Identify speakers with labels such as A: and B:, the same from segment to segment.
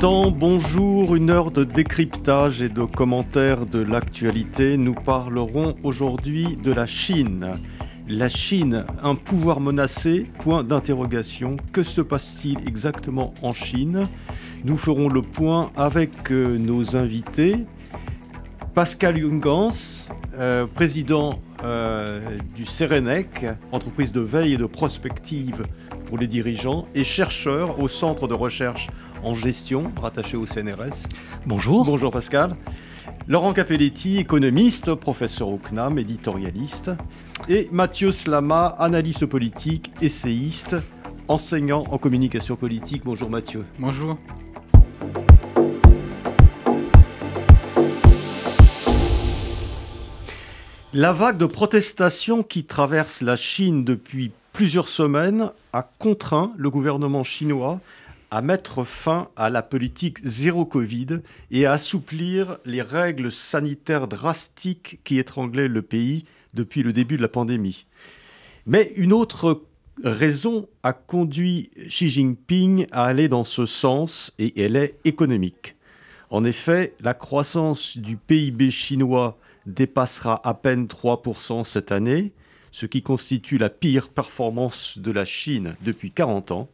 A: bonjour, une heure de décryptage et de commentaires de l'actualité. Nous parlerons aujourd'hui de la Chine. La Chine, un pouvoir menacé, point d'interrogation. Que se passe-t-il exactement en Chine? Nous ferons le point avec euh, nos invités. Pascal Jungans, euh, président euh, du CERENEC, entreprise de veille et de prospective pour les dirigeants, et chercheur au Centre de recherche en gestion, rattaché au CNRS.
B: Bonjour.
A: Bonjour Pascal. Laurent Capelletti, économiste, professeur au CNAM, éditorialiste. Et Mathieu Slama, analyste politique, essayiste, enseignant en communication politique. Bonjour Mathieu.
B: Bonjour.
A: La vague de protestations qui traverse la Chine depuis plusieurs semaines a contraint le gouvernement chinois à mettre fin à la politique zéro Covid et à assouplir les règles sanitaires drastiques qui étranglaient le pays depuis le début de la pandémie. Mais une autre raison a conduit Xi Jinping à aller dans ce sens et elle est économique. En effet, la croissance du PIB chinois dépassera à peine 3% cette année, ce qui constitue la pire performance de la Chine depuis 40 ans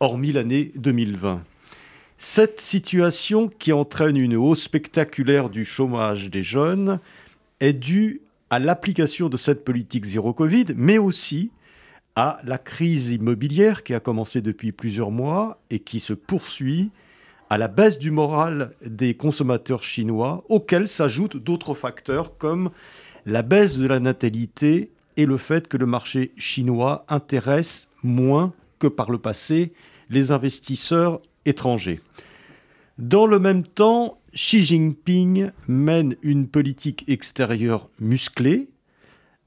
A: hormis l'année 2020. Cette situation qui entraîne une hausse spectaculaire du chômage des jeunes est due à l'application de cette politique zéro Covid, mais aussi à la crise immobilière qui a commencé depuis plusieurs mois et qui se poursuit, à la baisse du moral des consommateurs chinois, auxquels s'ajoutent d'autres facteurs comme la baisse de la natalité et le fait que le marché chinois intéresse moins que par le passé les investisseurs étrangers. Dans le même temps, Xi Jinping mène une politique extérieure musclée.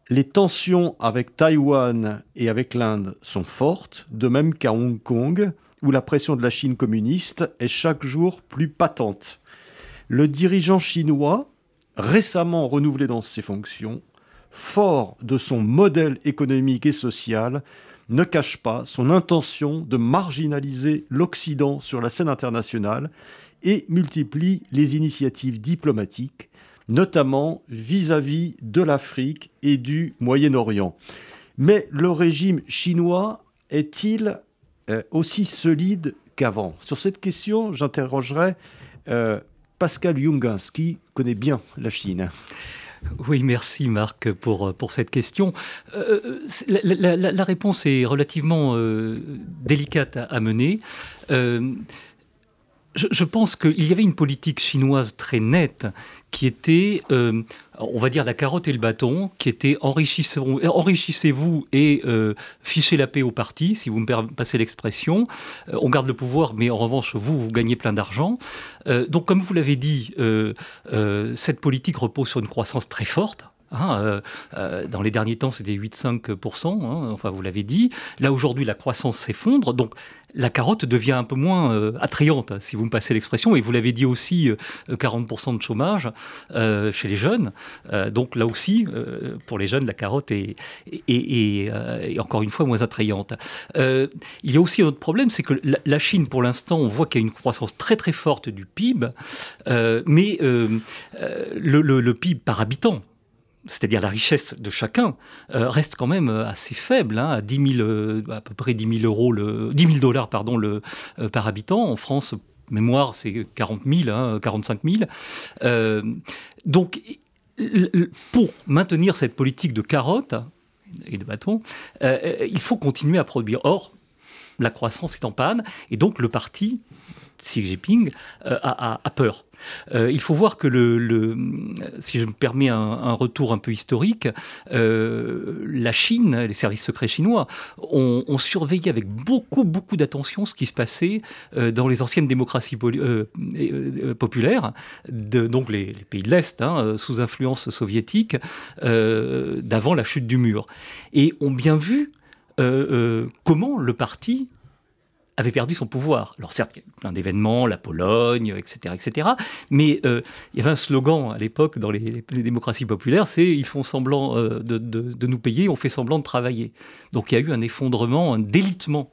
A: Les tensions avec Taïwan et avec l'Inde sont fortes, de même qu'à Hong Kong, où la pression de la Chine communiste est chaque jour plus patente. Le dirigeant chinois, récemment renouvelé dans ses fonctions, fort de son modèle économique et social, ne cache pas son intention de marginaliser l'Occident sur la scène internationale et multiplie les initiatives diplomatiques, notamment vis-à-vis de l'Afrique et du Moyen-Orient. Mais le régime chinois est-il euh, aussi solide qu'avant? Sur cette question, j'interrogerai euh, Pascal Jungens, qui connaît bien la Chine.
B: Oui, merci Marc pour, euh, cette question. Euh, la, la, réponse est relativement euh, délicate à, mener. Euh, je, pense qu'il y avait une politique chinoise très nette qui était, euh, on va dire, la carotte et le bâton, qui était enrichissez-vous et euh, fichez la paix au parti, si vous me passez l'expression. Euh, on garde le pouvoir, mais en revanche, vous, vous gagnez plein d'argent. donc, comme vous l'avez dit, cette politique repose sur une croissance très forte. Hein, dans les derniers temps, c'était 8,5%, hein, enfin vous l'avez dit. Là, aujourd'hui, la croissance s'effondre. Donc, la carotte devient un peu moins euh, attrayante, si vous me passez l'expression. Et vous l'avez dit aussi, 40% euh, de chômage euh, chez les jeunes. donc là aussi, pour les jeunes, la carotte est, encore une fois moins attrayante. il y a aussi un autre problème, c'est que la, Chine, pour l'instant, on voit qu'il y a une croissance très très forte du PIB, mais le PIB par habitant, c'est-à-dire la richesse de chacun, euh, reste quand même euh, assez faible, hein, à 10 euh, à peu près 10 000 euros, le, 10 000 dollars pardon, le, par habitant. En France, mémoire, c'est 40 000, 45 000. donc, pour maintenir cette politique de carottes et de bâtons, il faut continuer à produire. Or, la croissance est en panne, et donc le parti Xi Jinping euh, a, peur. Euh, il faut voir que, le, si je me permets un, retour un peu historique, euh, la Chine, les services secrets chinois, ont, surveillé avec beaucoup, beaucoup d'attention ce qui se passait dans les anciennes démocraties populaires, donc les, pays de l'Est, hein, sous influence soviétique, d'avant la chute du mur. Et ont bien vu comment le parti avait perdu son pouvoir. Alors certes, il y a plein d'événements, la Pologne, etc., etc. Mais euh, il y avait un slogan à l'époque dans les, démocraties populaires, c'est ils font semblant euh, de, nous payer, on fait semblant de travailler. Donc il y a eu un effondrement, un délitement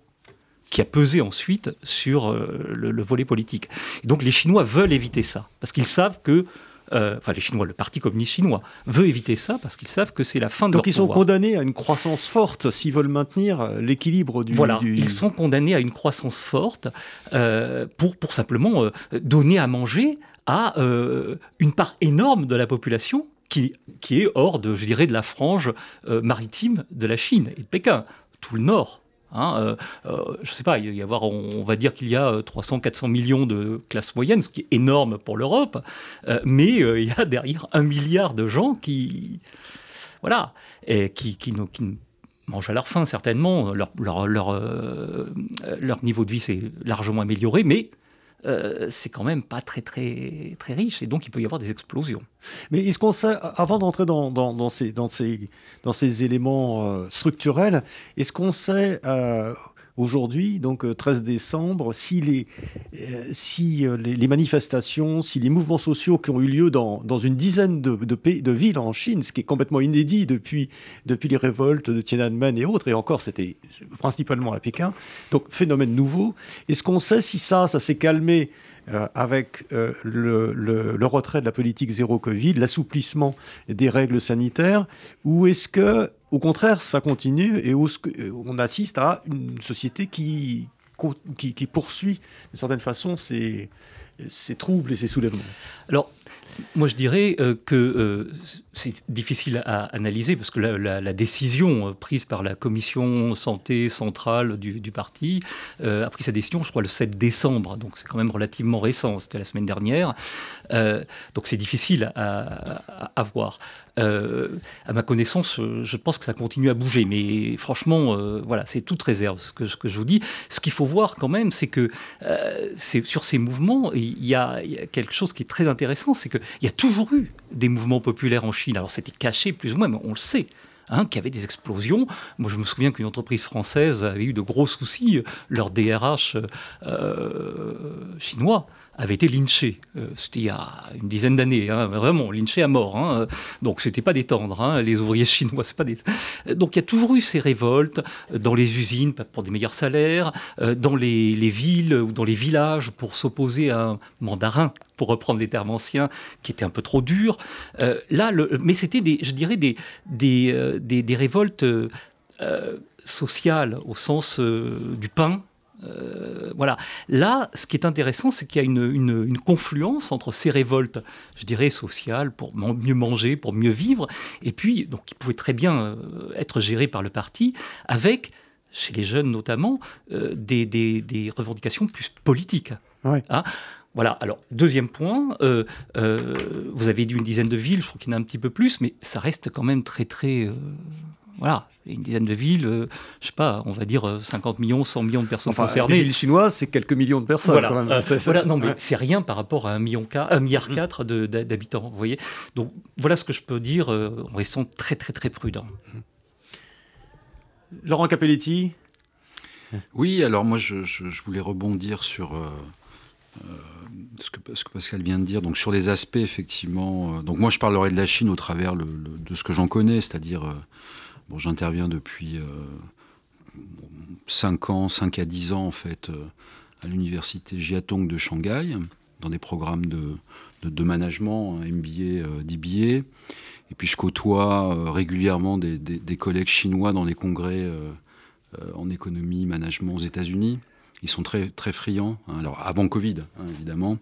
B: qui a pesé ensuite sur euh, le, le, volet politique. Et donc les Chinois veulent éviter ça, parce qu'ils savent que euh, enfin les Chinois, le Parti communiste chinois, veut éviter ça parce qu'ils savent que c'est la fin de
A: Donc
B: leur
A: ils sont condamnés à une croissance forte s'ils veulent maintenir euh, l'équilibre du...
B: Voilà, ils sont condamnés à une croissance forte euh, pour, pour simplement donner à manger à une part énorme de la population qui, qui, est hors de, je dirais, de la frange maritime de la Chine et de Pékin, tout le nord. Hein, euh, euh, je ne sais pas, y avoir, on, va dire qu'il y a 300-400 euh, millions de classes moyennes, ce qui est énorme pour l'Europe, mais il y a derrière un milliard de gens qui, voilà, qui, mangent à leur faim certainement, leur niveau de vie s'est largement amélioré, mais euh, c'est quand même pas très, très, très riche. Et donc, il peut y avoir des explosions.
A: Mais est-ce qu'on sait, avant d'entrer dans, ces, dans, ces, dans ces éléments euh, structurels, est-ce qu'on sait euh, aujourd'hui, donc 13 euh, décembre, si, les, euh, si euh, les, manifestations, si les mouvements sociaux qui ont eu lieu dans, dans une dizaine de, de, villes en Chine, ce qui est complètement inédit depuis, depuis les révoltes de Tiananmen et autres, et encore c'était principalement à Pékin, donc phénomène nouveau, est-ce qu'on sait si ça, ça s'est calmé avec le, le, retrait de la politique zéro Covid, l'assouplissement des règles sanitaires, ou est-ce que au contraire, ça continue et on assiste à une société qui, poursuit d'une certaine façon ses, ses troubles et ses soulèvements?
B: Alors, moi, je dirais euh, que euh, c'est difficile à analyser parce que la, décision euh, prise par la commission santé centrale du, parti a pris sa décision, je crois, le 7 décembre. Donc, c'est quand même relativement récent. C'était la semaine dernière. donc, c'est difficile à, voir. à ma connaissance, je pense que ça continue à bouger. Mais franchement, voilà, c'est toute réserve ce que, je vous dis. Ce qu'il faut voir quand même, c'est que sur ces mouvements, il y a quelque chose qui est très intéressant, c'est que il y a toujours eu des mouvements populaires en Chine. Alors c'était caché plus ou moins, mais on le sait. Hein, qu'il y avait des explosions. Moi, je me souviens qu'une entreprise française avait eu de gros soucis. Leur DRH euh, chinois avait été lynché. Euh, c'était il y a une dizaine d'années, hein, vraiment, lynché à mort. Hein. Donc, c'était pas détendre, hein, les ouvriers chinois, c'est pas des... Donc, il y a toujours eu ces révoltes dans les usines pour des meilleurs salaires, euh, dans les, villes ou dans les villages pour s'opposer à un mandarin pour reprendre les termes anciens, qui était un peu trop dur. Euh, là, mais c'était, des, je dirais, des, des, des, révoltes sociales au sens du pain, euh, voilà. Là, ce qui est intéressant, c'est qu'il y a une, confluence entre ces révoltes, je dirais, sociales, pour mieux manger, pour mieux vivre, et puis, donc, qui pouvaient très bien euh, être gérées par le parti, avec, chez les jeunes notamment, euh, des, revendications plus politiques. Hein. voilà, alors deuxième point, vous avez dit une dizaine de villes, je crois qu'il y en a un petit peu plus, mais ça reste quand même très très voilà, une dizaine de villes, je euh, je sais pas, on va dire 50 euh, millions, 100 millions de personnes concernées.
A: Les villes chinoises, c'est quelques millions de personnes.
B: Voilà, quand même. Euh, non, mais c'est rien par rapport à un million, un milliard mm. quatre d'habitants, vous voyez. Donc voilà ce que je peux dire en restant très très très prudent. Mm.
A: Laurent Capelletti?
C: Oui, alors moi je, voulais rebondir sur ce, que, ce, que, Pascal vient de dire. Donc sur les aspects effectivement. donc moi je parlerai de la Chine au travers de ce que j'en connais, c'est-à-dire Bon, j'interviens depuis 5 euh, ans, 5 à 10 ans en fait, euh, à l'université Jiatong de Shanghai, dans des programmes de, de, management, MBA, euh, DBA. Et puis je côtoie régulièrement des, des, collègues chinois dans les congrès en économie, management aux États-Unis. Ils sont très, très friands. Hein. alors avant Covid, hein, évidemment,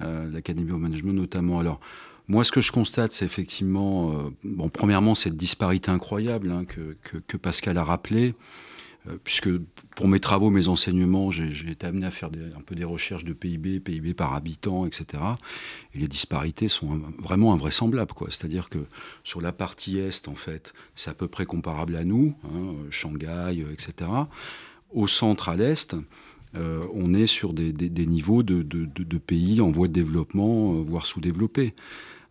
C: l'Académie au management notamment. Alors moi, ce que je constate, c'est effectivement, euh, bon, premièrement, cette disparité incroyable hein, que, Pascal a rappelé. puisque pour mes travaux, mes enseignements, j'ai été amené à faire un peu des recherches de PIB, PIB par habitant, etc. Et les disparités sont vraiment invraisemblables. C'est-à-dire que sur la partie Est, en fait, c'est à peu près comparable à nous, hein, Shanghai, etc. Au centre, à l'Est, euh, on est sur des, niveaux de, pays en voie de développement, euh, voire sous-développés.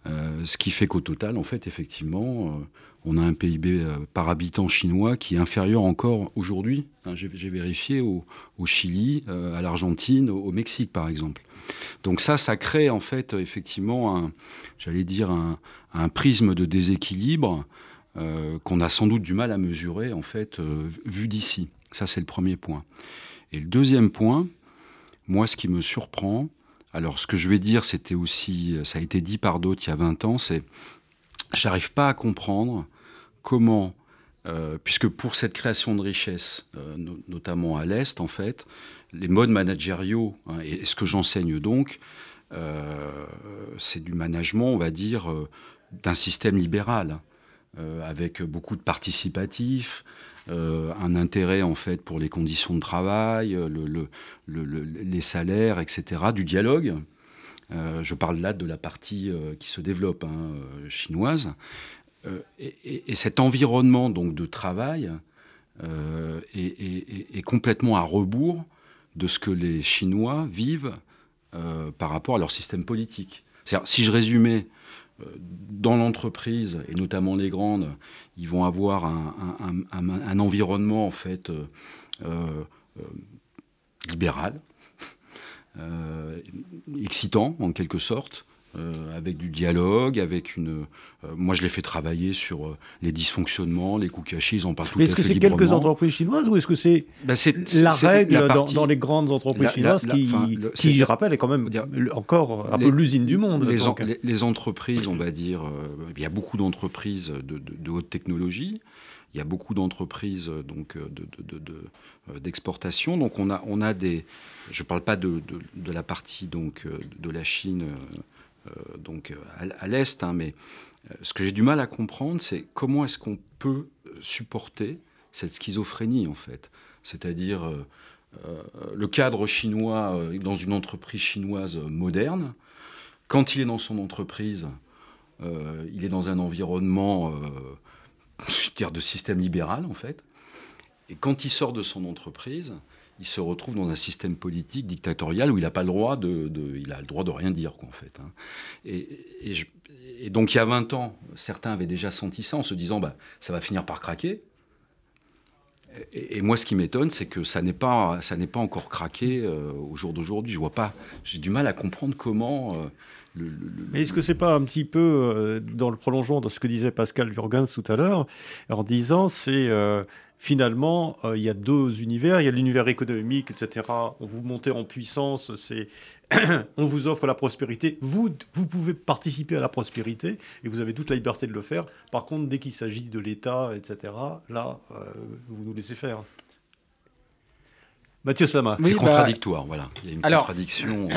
C: Euh, ce qui fait qu'au total, en fait, effectivement, on a un PIB par habitant chinois qui est inférieur encore aujourd'hui, hein, j'ai vérifié, au, Chili, à l'Argentine, au, Mexique, par exemple. Donc ça, ça crée, en fait, effectivement, j'allais dire, un, prisme de déséquilibre qu'on a sans doute du mal à mesurer, en fait, vu d'ici. Ça, c'est le premier point. Et le deuxième point, moi, ce qui me surprend, alors ce que je vais dire, c'était aussi, ça a été dit par d'autres il y a 20 ans, c'est j'arrive pas à comprendre comment, euh, puisque pour cette création de richesse, euh, notamment à l'Est, en fait, les modes managériaux, hein, et, ce que j'enseigne donc, euh, c'est du management, on va dire, d'un système libéral, avec beaucoup de participatifs, euh, un intérêt en fait pour les conditions de travail, euh, les salaires, etc., du dialogue. Euh, je parle là de la partie qui se développe hein, chinoise. Et, cet environnement donc de travail est, complètement à rebours de ce que les Chinois vivent par rapport à leur système politique. Si je résumais dans l'entreprise, et notamment les grandes, ils vont avoir un, environnement en fait euh, euh, libéral, euh, excitant en quelque sorte, avec du dialogue, avec une. moi, je les fais travailler sur les dysfonctionnements, les coûts cachés, ils en parlent tout
A: Est-ce que c'est quelques entreprises chinoises ou est-ce que c'est ben, la règle dans, les grandes entreprises chinoises qui, qui je rappelle, est quand même encore un peu l'usine du monde
C: les, les, entreprises, on va dire, il y a beaucoup d'entreprises de, de, haute technologie. Il y a beaucoup d'entreprises donc d'exportation. donc on a on a des. Je ne parle pas de, de, la partie donc de la Chine euh, donc euh, à, l'est, hein, mais euh, ce que j'ai du mal à comprendre, c'est comment est-ce qu'on peut supporter cette schizophrénie en fait, c'est-à-dire le cadre chinois dans une entreprise chinoise moderne, quand il est dans son entreprise, il est dans un environnement dire, de système libéral en fait, et quand il sort de son entreprise, il se retrouve dans un système politique dictatorial où il n'a pas le droit de, il a le droit de rien dire quoi en fait. Hein. Et, donc il y a 20 ans, certains avaient déjà senti ça en se disant bah ça va finir par craquer. Et, moi, ce qui m'étonne, c'est que ça n'est pas, pas encore craqué euh, au jour d'aujourd'hui. Je vois pas, j'ai du mal à comprendre comment. Euh,
A: Mais est-ce que c'est pas un petit peu euh, dans le prolongement de ce que disait Pascal Jurgens tout à l'heure, en disant c'est finalement, euh, il y a deux univers. Il y a l'univers économique, etc. On vous montez en puissance, c'est on vous offre la prospérité. Vous, vous pouvez participer à la prospérité et vous avez toute la liberté de le faire. Par contre, dès qu'il s'agit de l'État, etc., là, euh, vous nous laissez faire. Mathieu Sama.
C: c'est bah, contradictoire, voilà. Il y a une contradiction.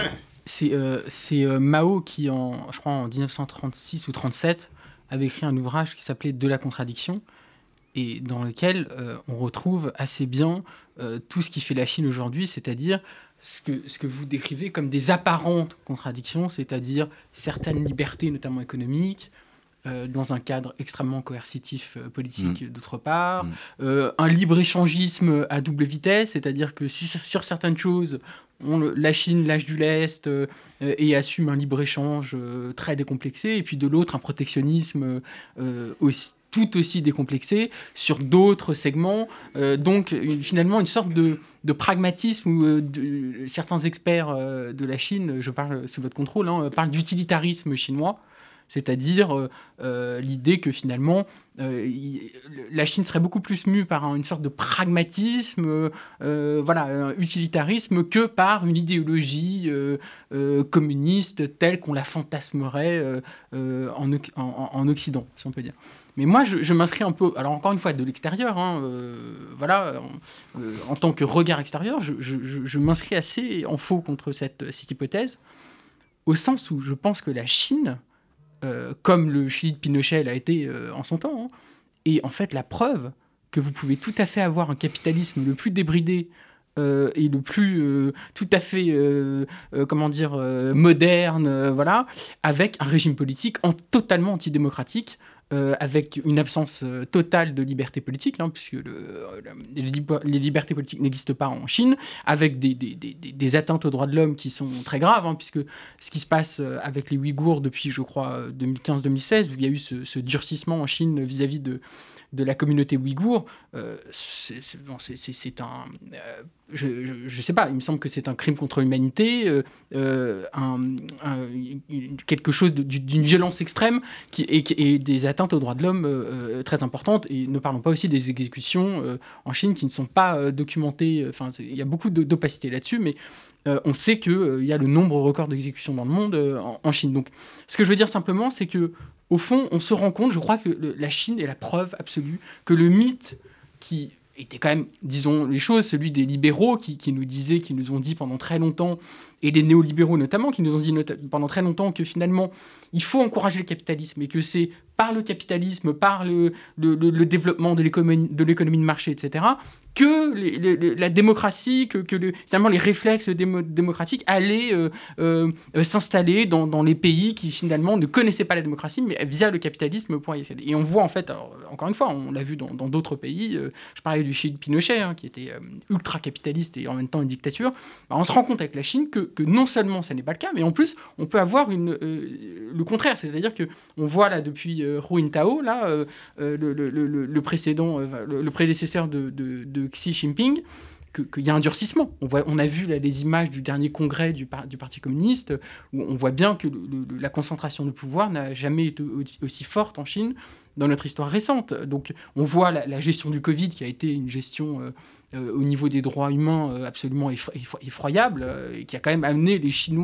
D: Euh. C'est Mao qui, en, je crois, en 1936 ou 37, avait écrit un ouvrage qui s'appelait De la contradiction et dans lequel euh, on retrouve assez bien euh, tout ce qui fait la Chine aujourd'hui, c'est-à-dire ce que, ce que vous décrivez comme des apparentes contradictions, c'est-à-dire certaines libertés, notamment économiques, euh, dans un cadre extrêmement coercitif politique mmh. d'autre part, mmh. un libre-échangisme à double vitesse, c'est-à-dire que sur, certaines choses, on, la Chine lâche du lest et assume un libre-échange très décomplexé, et puis de l'autre, un protectionnisme aussi tout aussi décomplexé sur d'autres segments. Euh, donc finalement une sorte de, pragmatisme où euh, certains experts euh, de la Chine, je parle sous votre contrôle, hein, parlent d'utilitarisme chinois, c'est-à-dire l'idée que finalement la Chine serait beaucoup plus mue par une sorte de pragmatisme, voilà, utilitarisme, que par une idéologie communiste telle qu'on la fantasmerait en, en, Occident, si on peut dire. Mais moi, je, m'inscris un peu, alors encore une fois, de l'extérieur, hein, euh, voilà, euh, en tant que regard extérieur, je, m'inscris assez en faux contre cette, cette, hypothèse, au sens où je pense que la Chine, euh, comme le Chili de Pinochet l'a été en son temps, hein, est en fait la preuve que vous pouvez tout à fait avoir un capitalisme le plus débridé et le plus tout à fait comment dire moderne voilà avec un régime politique en totalement antidémocratique avec une absence totale de liberté politique, hein, puisque les, libertés politiques n'existent pas en Chine, avec des, atteintes aux droits de l'homme qui sont très graves, hein, puisque ce qui se passe avec les Ouïghours depuis, je crois, 2015-2016, où il y a eu ce durcissement en Chine vis-à-vis de, de la communauté ouïghour, euh, c'est un. Euh, je ne sais pas, il me semble que c'est un crime contre l'humanité, euh, quelque chose d'une violence extrême qui, et, des atteintes aux droits de l'homme très importantes. Et ne parlons pas aussi des exécutions en Chine qui ne sont pas documentées. Enfin, il y a beaucoup d'opacité là-dessus, mais on sait qu'il y a le nombre record d'exécutions dans le monde en, en, Chine. Donc, ce que je veux dire simplement, c'est que au fond, on se rend compte, je crois que la Chine est la preuve absolue que le mythe qui était quand même, disons les choses, celui des libéraux qui, nous disaient, qui nous ont dit pendant très longtemps, et des néolibéraux notamment, qui nous ont dit pendant très longtemps que finalement, il faut encourager le capitalisme et que c'est par le capitalisme, par le, développement de l'économie de marché, etc., que la démocratie, que, finalement les réflexes démocratiques allaient euh, euh, s'installer dans, les pays qui finalement ne connaissaient pas la démocratie, mais via le capitalisme Et on voit en fait, encore une fois, on l'a vu dans d'autres pays, euh, je parlais du Chili Pinochet, hein, qui était ultra-capitaliste et en même temps une dictature, bah, on se rend compte avec la Chine que, non seulement ça n'est pas le cas, mais en plus on peut avoir le contraire, c'est-à-dire que on voit là depuis Hu Jintao, là, le, précédent, le, prédécesseur de Xi Jinping qu'il y a un durcissement. On, voit, on a vu là, les images du dernier congrès du, Parti communiste, où on voit bien que la concentration de pouvoir n'a jamais été aussi forte en Chine dans notre histoire récente. Donc on voit la, gestion du Covid qui a été une gestion euh, euh, au niveau des droits humains euh, absolument effroyable, et qui a quand même amené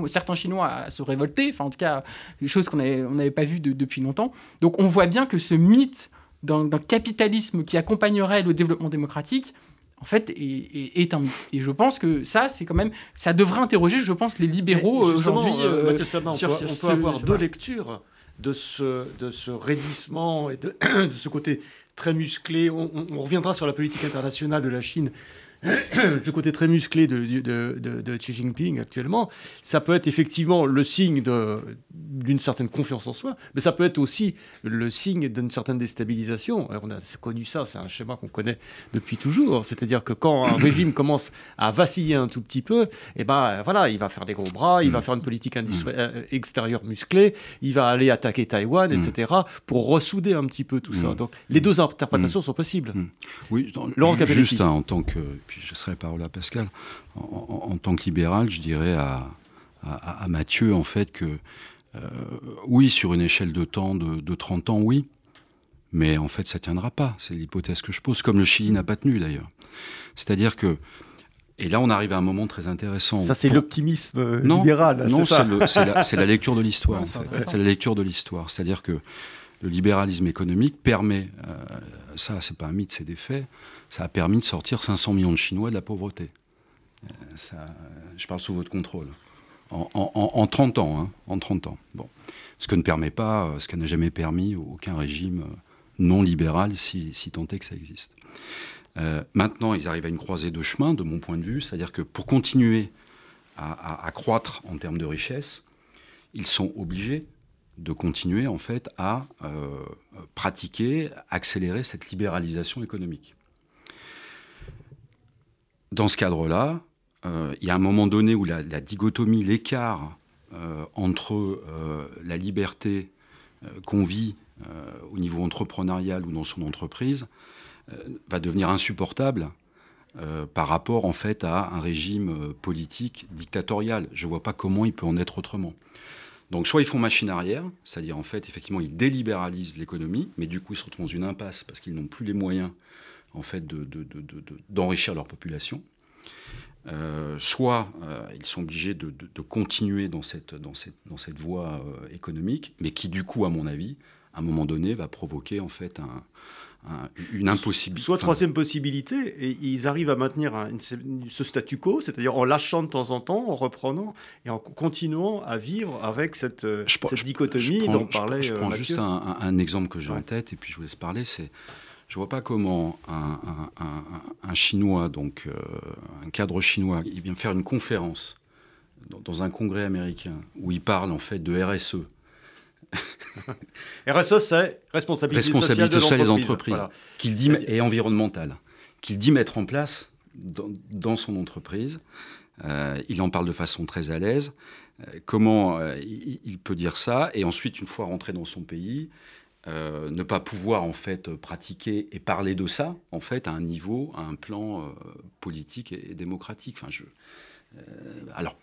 D: certains Chinois à se révolter, enfin en tout cas des choses qu'on n'avait pas vues depuis longtemps. Donc on voit bien que ce mythe d'un capitalisme qui accompagnerait le développement démocratique, en fait, est, un mythe. Et je pense que ça, c'est quand même, ça devrait interroger, je pense, les libéraux euh, aujourd'hui.
A: Euh, euh on, peut, on peut avoir deux lectures de ce, de ce raidissement et de, de ce côté très musclé. On, on, reviendra sur la politique internationale de la Chine ce côté très musclé de, de, de, Xi Jinping actuellement, ça peut être effectivement le signe d'une certaine confiance en soi, mais ça peut être aussi le signe d'une certaine déstabilisation. on a connu ça, c'est un schéma qu'on connaît depuis toujours. C'est-à-dire que quand un régime commence à vaciller un tout petit peu, eh ben voilà, il va faire des gros bras, il va faire une politique euh, extérieure musclée, il va aller attaquer Taïwan, etc., pour ressouder un petit peu tout ça. Donc les deux interprétations sont possibles.
C: Oui, juste en tant que puis je serai parole à Pascal, en, tant que libéral, je dirais à, à, Mathieu, en fait, que euh, oui, sur une échelle de temps de, 30 ans, oui, mais en fait, ça tiendra pas. C'est l'hypothèse que je pose, comme le Chili n'a pas tenu d'ailleurs. C'est-à-dire que et là, on arrive à un moment très intéressant.
A: Ça, c'est l'optimisme euh, libéral.
C: Non, c'est la, la, lecture de l'histoire. C'est la lecture de l'histoire. C'est-à-dire que le libéralisme économique permet, euh, ça, c'est pas un mythe, c'est des faits, ça a permis de sortir 500 millions de Chinois de la pauvreté. Euh, ça, je parle sous votre contrôle. En, 30 ans, hein, en 30 ans. Bon. Ce que ne permet pas, euh, ce n'a jamais permis aucun régime euh, non libéral, si, tant est que ça existe. maintenant, ils arrivent à une croisée de chemin, de mon point de vue, c'est-à-dire que pour continuer à, croître en termes de richesse, ils sont obligés de continuer en fait à pratiquer, accélérer cette libéralisation économique. Dans ce cadre-là, euh, il y a un moment donné où la, dichotomie, l'écart euh, entre euh, la liberté qu'on vit au niveau entrepreneurial ou dans son entreprise va devenir insupportable par rapport en fait à un régime politique dictatorial. Je ne vois pas comment il peut en être autrement. Donc soit ils font machine arrière, c'est-à-dire en fait effectivement ils délibéralisent l'économie, mais du coup ils se retrouvent dans une impasse parce qu'ils n'ont plus les moyens d'enrichir de, leur population. Euh, soit euh, ils sont obligés de, continuer dans cette voie euh, économique, mais qui du coup, à mon avis, à un moment donné, va provoquer en fait un, une impossibilité.
A: Soit troisième possibilité, et ils arrivent à maintenir ce statu quo, c'est-à-dire en lâchant de temps en temps, en reprenant et en continuant à vivre avec cette, dichotomie dont parlait
C: Je, prends juste un, exemple que j'ai en tête, et puis je vous laisse parler, c'est Je vois pas comment un, Chinois, donc euh, un cadre chinois, il vient faire une conférence dans, un congrès américain où il parle en fait de RSE.
A: RSE, c'est responsabilité,
C: responsabilité
A: sociale,
C: des entreprises, qu'il dit et environnementale, qu'il dit mettre en place dans, son entreprise. Euh, il en parle de façon très à l'aise. Euh, comment il, il, peut dire ça Et ensuite, une fois rentré dans son pays, euh, ne pas pouvoir en fait pratiquer et parler de ça en fait à un niveau, à un plan euh, politique et, démocratique. Enfin, je, euh, alors,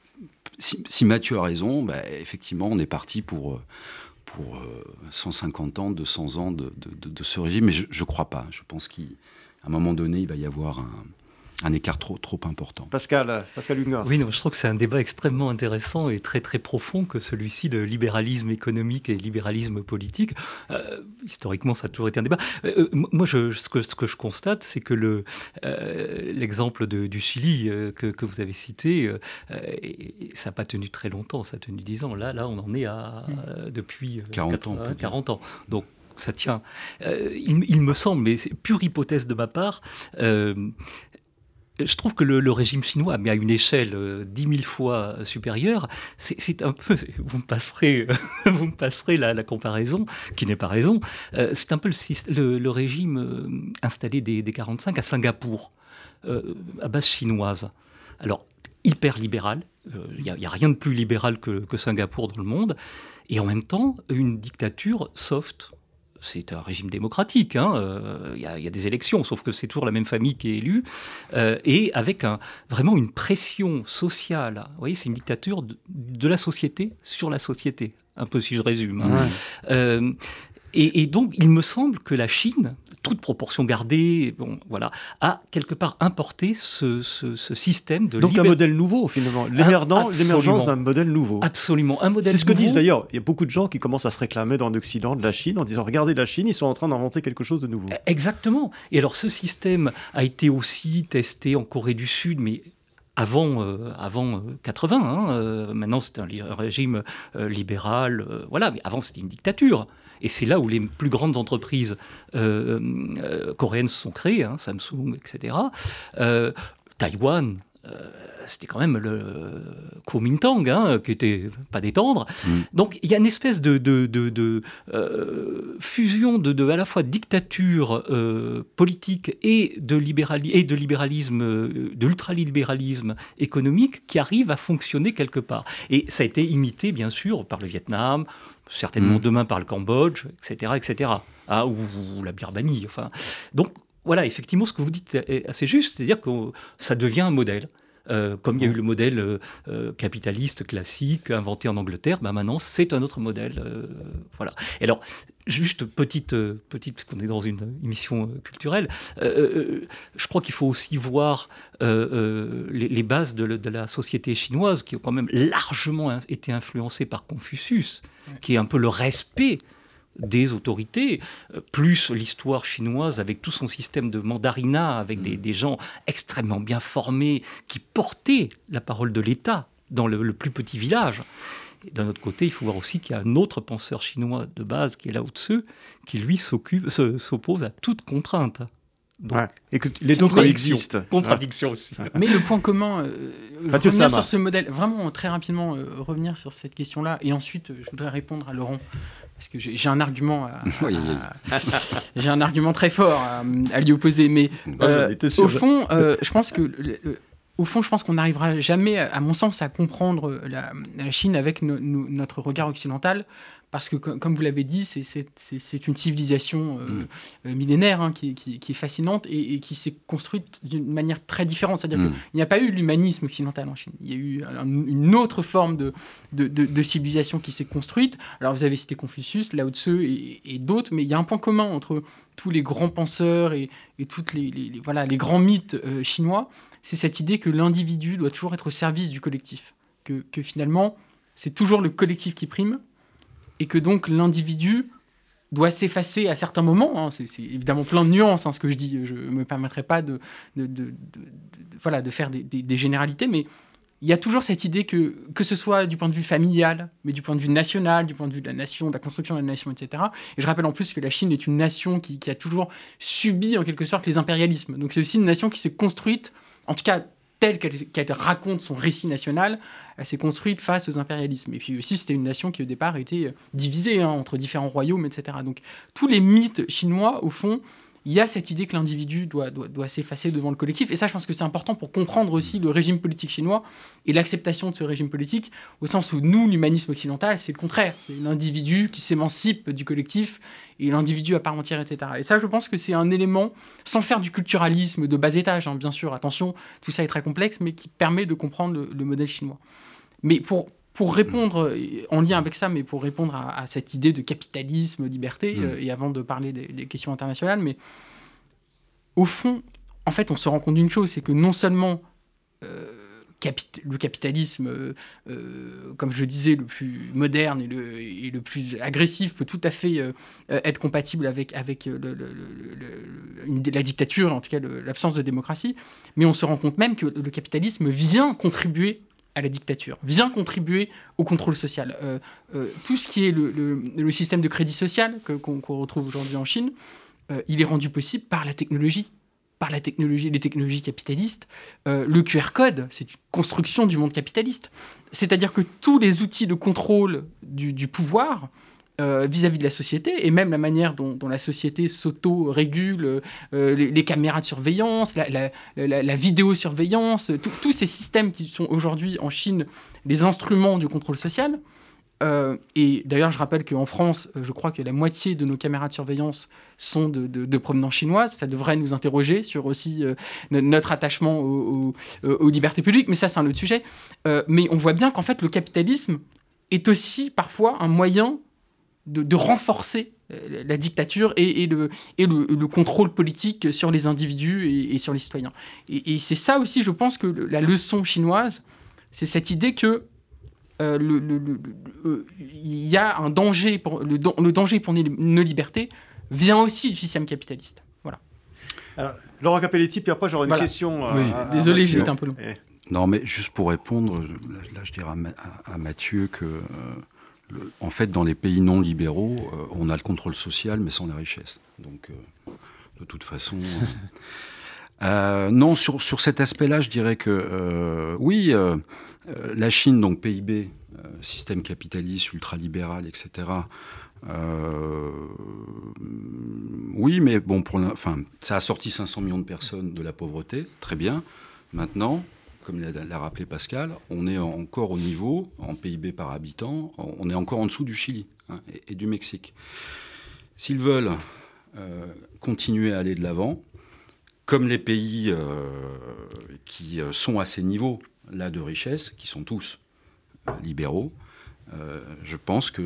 C: si, Mathieu a raison, bah, effectivement, on est parti pour pour 150 ans, 200 ans de, de, ce régime, mais je ne crois pas. Je pense qu'à un moment donné, il va y avoir un, un écart trop, trop important.
A: Pascal, Pascal
B: Oui, non, je trouve que c'est un débat extrêmement intéressant et très très profond que celui-ci de libéralisme économique et libéralisme politique. Euh, historiquement, ça a toujours été un débat. Euh, euh, moi, je, ce, que, ce, que, je constate, c'est que le, l'exemple du Chili que, que, vous avez cité, ça n'a pas tenu très longtemps, ça a tenu 10 ans. Là, là on en est à, mm. depuis
C: 40 ans.
B: 40 ans. Donc, ça tient. il, il, me semble, mais c'est pure hypothèse de ma part, je trouve que le, régime chinois, mais à une échelle euh, dix mille fois supérieure, c'est un peu, vous me passerez, vous me passerez la, comparaison, qui n'est pas raison, euh, c'est un peu le, régime euh, installé des, 45 à Singapour, à base chinoise. Alors, hyper libéral, il n'y a, rien de plus libéral que Singapour dans le monde, et en même temps, une dictature soft, c'est un régime démocratique. Hein, euh, il y, a des élections, sauf que c'est toujours la même famille qui est élue, euh, et avec un, vraiment une pression sociale. Vous voyez, c'est une dictature de, la société sur la société, un peu si je résume. Hein. Euh, et, donc, il me semble que la Chine, toute proportion gardée, bon, voilà, a quelque part importé ce, système de
A: donc un modèle nouveau finalement, l'émergence d'un modèle nouveau.
B: Absolument, un modèle.
A: C'est ce que disent d'ailleurs. Il y a beaucoup de gens qui commencent à se réclamer dans l'Occident de la Chine en disant regardez la Chine, ils sont en train d'inventer quelque chose de nouveau.
B: Exactement. Et alors, ce système a été aussi testé en Corée du Sud, mais avant, euh, avant 80. Euh, hein, euh, maintenant, c'est un, régime libéral. voilà, mais avant, c'était une dictature. Et c'est là où les plus grandes entreprises euh, euh, coréennes se sont créées, hein, Samsung, etc. Euh, Taïwan, c'était quand même le Kuomintang, hein, qui était pas détendre. Mm. Donc il y a une espèce de, de, fusion de, à la fois dictature politique et de, et de libéralisme, de l'ultralibéralisme économique qui arrive à fonctionner quelque part. Et ça a été imité, bien sûr, par le Vietnam, certainement mm. demain par le Cambodge, etc., etc. Ah, ou, la Birmanie. Enfin, donc voilà, effectivement, ce que vous dites est assez juste, c'est-à-dire que ça devient un modèle. Euh, comme il y a eu le modèle euh, euh, capitaliste classique inventé en Angleterre, bah maintenant c'est un autre modèle. voilà. Et alors, juste petite, petite parce qu'on est dans une émission culturelle, je crois qu'il faut aussi voir les, bases de, de, la société chinoise qui ont quand même largement été influencées par Confucius, qui est un peu le respect des autorités, euh, plus l'histoire chinoise avec tout son système de mandarinat, avec des, mm. gens extrêmement bien formés qui portaient la parole de l'État dans le, plus petit village. D'un autre côté, il faut voir aussi qu'il y a un autre penseur chinois de base, qui est Lao Tzu, qui lui s'oppose à toute contrainte.
A: Et que les deux coexistent.
B: Contradiction aussi.
D: Mais le point commun, euh, revenir sur ce modèle, vraiment très rapidement euh, revenir sur cette question-là, et ensuite je voudrais répondre à Laurent parce que j'ai un argument, j'ai un argument très fort à, lui opposer. Mais euh, au fond, euh, je pense que au fond, je pense qu'on n'arrivera jamais, à mon sens, à comprendre la, Chine avec notre regard occidental, parce que, comme vous l'avez dit, c'est une civilisation euh, mm. euh, millénaire hein, qui, est fascinante et, qui s'est construite d'une manière très différente. C'est-à-dire mm. qu'il n'y a pas eu l'humanisme occidental en Chine. Il y a eu une autre forme de, de, civilisation qui s'est construite. Alors, vous avez cité Confucius, Lao Tzu et, d'autres, mais il y a un point commun entre tous les grands penseurs et, toutes les, voilà, les grands mythes euh, chinois. C'est cette idée que l'individu doit toujours être au service du collectif. Que, que finalement, c'est toujours le collectif qui prime et que donc l'individu doit s'effacer à certains moments. Hein. C'est évidemment plein de nuances, hein, ce que je dis. Je ne me permettrai pas de, voilà, de faire des, généralités, mais il y a toujours cette idée que, que ce soit du point de vue familial, mais du point de vue national, du point de vue de la nation, de la construction de la nation, etc. Et je rappelle en plus que la Chine est une nation qui a toujours subi en quelque sorte les impérialismes. Donc c'est aussi une nation qui s'est construite, en tout cas telle qu'elle raconte son récit national, elle s'est construite face aux impérialismes. Et puis aussi, c'était une nation qui au départ était divisée hein, entre différents royaumes, etc. Donc tous les mythes chinois, au fond, il y a cette idée que l'individu doit, doit, s'effacer devant le collectif. Et ça, je pense que c'est important pour comprendre aussi le régime politique chinois et l'acceptation de ce régime politique, au sens où nous, l'humanisme occidental, c'est le contraire. C'est l'individu qui s'émancipe du collectif et l'individu à part entière, etc. Et ça, je pense que c'est un élément, sans faire du culturalisme de bas étage, hein, bien sûr, attention, tout ça est très complexe, mais qui permet de comprendre le modèle chinois. Mais pour, pour répondre, en lien avec ça, mais pour répondre à, cette idée de capitalisme, liberté, mm. euh, et avant de parler des, questions internationales, mais au fond, en fait, on se rend compte d'une chose, c'est que non seulement euh, le capitalisme, euh, comme je disais, le plus moderne et le, et le plus agressif peut tout à fait être compatible avec, avec la dictature, en tout cas l'absence de démocratie, mais on se rend compte même que le capitalisme vient contribuer à la dictature, vient contribuer au contrôle social. Euh, euh, tout ce qui est le, système de crédit social qu'on retrouve aujourd'hui en Chine, euh, il est rendu possible par la technologie, par la technologie, les technologies capitalistes. le QR code, c'est une construction du monde capitaliste. C'est-à-dire que tous les outils de contrôle du pouvoir euh, vis-à-vis de la société et même la manière dont, la société s'auto-régule, euh, les, caméras de surveillance, la, la, vidéosurveillance, tous ces systèmes qui sont aujourd'hui en Chine les instruments du contrôle social. Euh, et d'ailleurs, je rappelle qu'en France, je crois que la moitié de nos caméras de surveillance sont de, de, provenance chinoise. Ça devrait nous interroger sur aussi notre attachement aux, libertés publiques, mais ça, c'est un autre sujet. mais on voit bien qu'en fait, le capitalisme est aussi parfois un moyen de, renforcer euh, la dictature et, le, et le, contrôle politique sur les individus et, sur les citoyens. Et, c'est ça aussi, je pense, que la leçon chinoise, c'est cette idée que euh, euh, il y a un danger pour le, danger pour nos libertés vient aussi du système capitaliste. Voilà.
A: Alors, Laurent Capelletti, puis après j'aurai une question.
D: Oui. Désolé, j'ai été un peu long.
C: Non, mais juste pour répondre, là, je dirais à, Mathieu que en fait, dans les pays non libéraux, euh, on a le contrôle social, mais sans la richesse. Donc, euh, de toute façon. Euh, non, sur, sur cet aspect-là, je dirais que oui, la Chine, donc PIB, système capitaliste, ultralibéral, etc. oui, mais bon, pour enfin, ça a sorti 500 millions de personnes de la pauvreté, très bien. Maintenant, comme l'a rappelé Pascal, on est encore au niveau, en PIB par habitant, on est encore en dessous du Chili hein, et, du Mexique. S'ils veulent euh, continuer à aller de l'avant, comme les pays euh, qui euh, sont à ces niveaux là de richesse, qui sont tous libéraux, euh, je pense qu'ils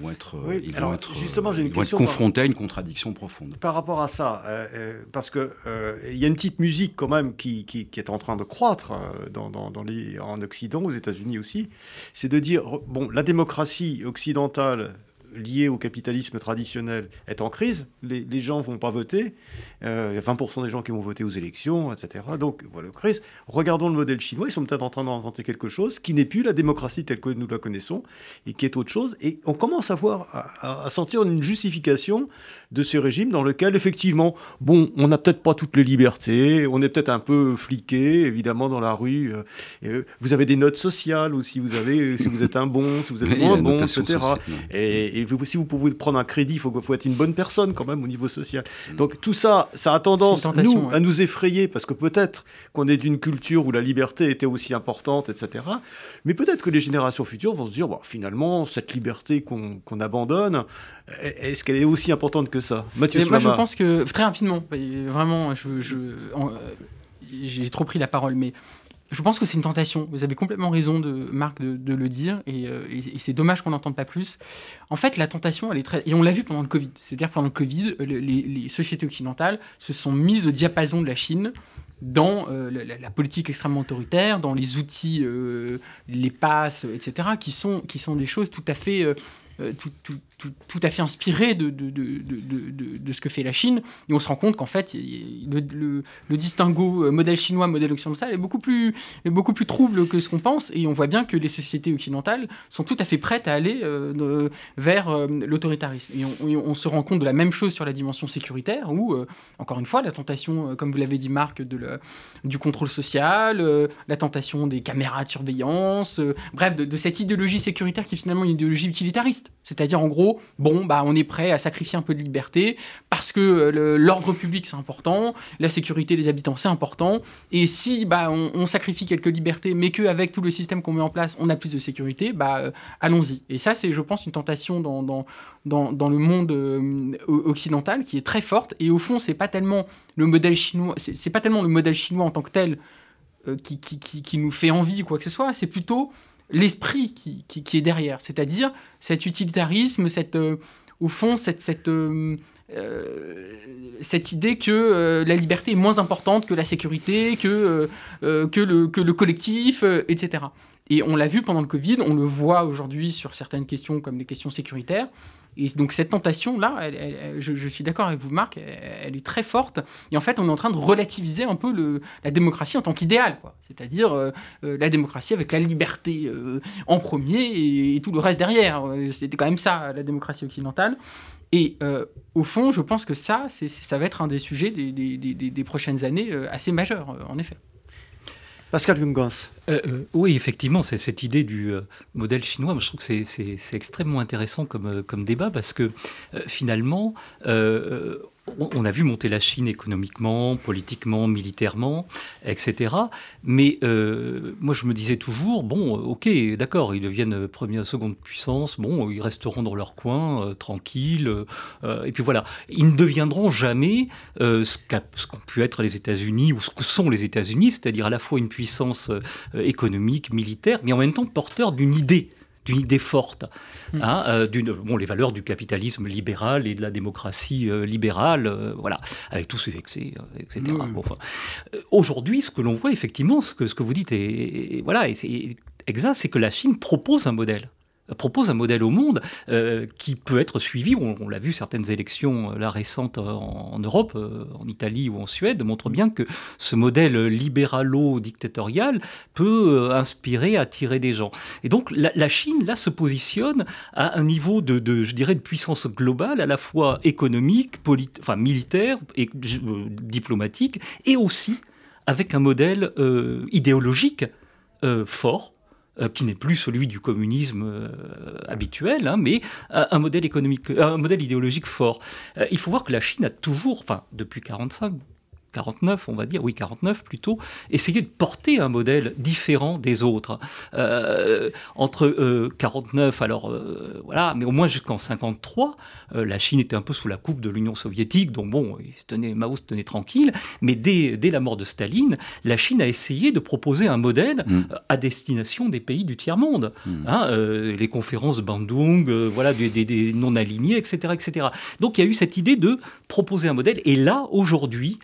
C: vont être, ils vont être, justement, une confrontés à une contradiction profonde.
A: Par rapport à ça, euh, euh, parce qu'il il y a une petite musique quand même qui, qui, est en train de croître dans, dans, dans les, en Occident, aux États-Unis aussi, c'est de dire, bon, la démocratie occidentale lié au capitalisme traditionnel est en crise. Les, les gens vont pas voter. Euh, il y a 20% des gens qui vont voter aux élections, etc. Donc, voilà, crise. Regardons le modèle chinois. Ils sont peut-être en train d'inventer quelque chose qui n'est plus la démocratie telle que nous la connaissons et qui est autre chose. Et on commence à voir, à, sentir une justification de ce régime dans lequel, effectivement, bon, on n'a peut-être pas toutes les libertés. On est peut-être un peu fliqué, évidemment, dans la rue. Euh, euh, vous avez des notes sociales aussi. Vous avez, si vous êtes un bon, si vous êtes moins bon, etc. et, et si vous pouvez prendre un crédit, il faut, faut, être une bonne personne quand même au niveau social. Mm. Donc tout ça, ça a tendance nous, à nous effrayer parce que peut-être qu'on est d'une culture où la liberté était aussi importante, etc. Mais peut-être que les générations futures vont se dire, bon, finalement, cette liberté qu'on abandonne, est-ce qu'elle est aussi importante que ça?
D: Mathieu Moi, je pense que, très rapidement, vraiment, j'ai je, j'ai trop pris la parole, mais je pense que c'est une tentation. Vous avez complètement raison, Marc, de, le dire, euh, et, c'est dommage qu'on n'entende pas plus. En fait, la tentation, elle est très... Et on l'a vu pendant le Covid. C'est-à-dire, pendant le Covid, les, sociétés occidentales se sont mises au diapason de la Chine dans euh, la, politique extrêmement autoritaire, dans les outils, euh, les passes, etc., qui sont, qui sont des choses tout à fait tout, à fait inspiré de de, de, de, ce que fait la Chine. Et on se rend compte qu'en fait, le, le, distinguo modèle chinois, modèle occidental est beaucoup plus, beaucoup plus trouble que ce qu'on pense. Et on voit bien que les sociétés occidentales sont tout à fait prêtes à aller vers l'autoritarisme. Et on, se rend compte de la même chose sur la dimension sécuritaire, où, encore une fois, la tentation, comme vous l'avez dit, Marc, de le, du contrôle social, la tentation des caméras de surveillance, bref, de, cette idéologie sécuritaire qui est finalement une idéologie utilitariste. C'est-à-dire, en gros, bon, bah, on est prêt à sacrifier un peu de liberté parce que euh, l'ordre public, c'est important, la sécurité des habitants, c'est important. Et si bah, on, sacrifie quelques libertés, mais qu'avec tout le système qu'on met en place, on a plus de sécurité, bah, euh, allons-y. Et ça, c'est, je pense, une tentation dans, le monde euh, occidental qui est très forte. Et au fond, c'est pas tellement le modèle chinois, c'est pas tellement le modèle chinois en tant que tel qui, qui, nous fait envie ou quoi que ce soit, c'est plutôt l'esprit qui, qui, est derrière, c'est-à-dire cet utilitarisme, cette, euh, au fond, cette, cette, euh, euh, cette idée que la liberté est moins importante que la sécurité, que, que, le, que le collectif, etc. Et on l'a vu pendant le Covid, on le voit aujourd'hui sur certaines questions comme les questions sécuritaires. Et donc cette tentation-là, je, suis d'accord avec vous, Marc, elle, est très forte. Et en fait, on est en train de relativiser un peu la démocratie en tant qu'idéal. C'est-à-dire euh, euh, la démocratie avec la liberté euh, en premier et, tout le reste derrière. C'était quand même ça, la démocratie occidentale. Et au fond, je pense que ça, ça va être un des sujets des, des prochaines années assez majeurs, en effet.
A: Pascal Gungans.
B: Euh, euh, oui, effectivement, c'est cette idée du euh, modèle chinois. je trouve que c'est extrêmement intéressant comme, comme débat parce que finalement, on a vu monter la Chine économiquement, politiquement, militairement, etc. Mais euh, moi, je me disais toujours, bon, ok, d'accord, ils deviennent première, seconde puissance, bon, ils resteront dans leur coin, euh, tranquilles, euh, et puis voilà. Ils ne deviendront jamais ce qu'ont pu être les États-Unis, ou ce que sont les États-Unis, c'est-à-dire à la fois une puissance économique, militaire, mais en même temps porteur d'une idée d'une idée forte, hmm. hein, euh, d'une, bon, les valeurs du capitalisme libéral et de la démocratie euh, libérale, euh, voilà, avec tous ces excès, etc. aujourd'hui, ce que l'on voit effectivement, ce que, ce que vous dites, est, voilà, et c'est exact, c'est que la Chine propose un modèle propose un modèle au monde euh, qui peut être suivi. On, l'a vu, certaines élections euh, là, récentes euh, en, Europe, en Italie ou en Suède, montrent bien que ce modèle libéralo-dictatorial peut inspirer, attirer des gens. Et donc la, Chine, là, se positionne à un niveau de, je dirais, de puissance globale, à la fois économique, militaire et diplomatique, et aussi avec un modèle idéologique fort qui n'est plus celui du communisme euh, habituel, hein, mais euh, un modèle économique, un modèle idéologique fort. il faut voir que la Chine a toujours, enfin depuis 45, 49, on va dire, oui 49 plutôt, essayer de porter un modèle différent des autres. Euh, entre 49, euh, alors euh, voilà, mais au moins jusqu'en 53, la Chine était un peu sous la coupe de l'Union soviétique, donc bon, il se tenait, Mao se tenait tranquille, mais dès, dès, la mort de Staline, la Chine a essayé de proposer un modèle mm. à destination des pays du tiers-monde. Mm. Hein, les conférences Bandung, voilà, des, des non-alignés, etc., etc. Donc il y a eu cette idée de proposer un modèle, et là, aujourd'hui,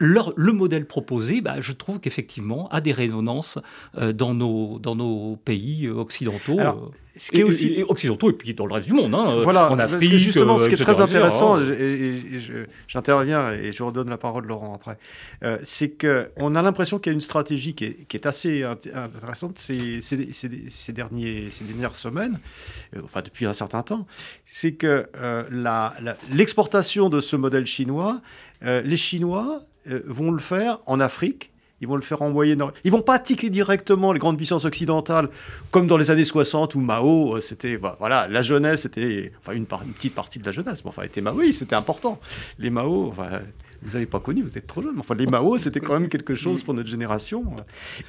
B: le modèle proposé, bah, je trouve qu'effectivement, a des résonances euh, dans, nos, dans nos pays euh, occidentaux. Euh, ce qui est aussi... occidentaux et puis dans le reste du monde, hein,
A: voilà, en Afrique. justement, ce qui est très intéressant, et, j'interviens et je redonne la parole Laurent après, c'est qu'on a l'impression qu'il y a une stratégie qui est, qui est assez intéressante ces, ces, ces, derniers, ces dernières semaines, enfin depuis un certain temps, c'est que l'exportation de ce modèle chinois, les Chinois euh, vont le faire en Afrique, ils vont le faire en Moyen-Orient. Ils vont pas attaquer directement les grandes puissances occidentales comme dans les années 60 où Mao, euh, c'était bah, voilà, la jeunesse, c'était enfin une, petite partie de la jeunesse, mais enfin était Mao, oui, c'était important. Les Mao, vous n'avez pas connu, vous êtes trop jeune. Enfin, les Mao, c'était quand même quelque chose pour notre génération.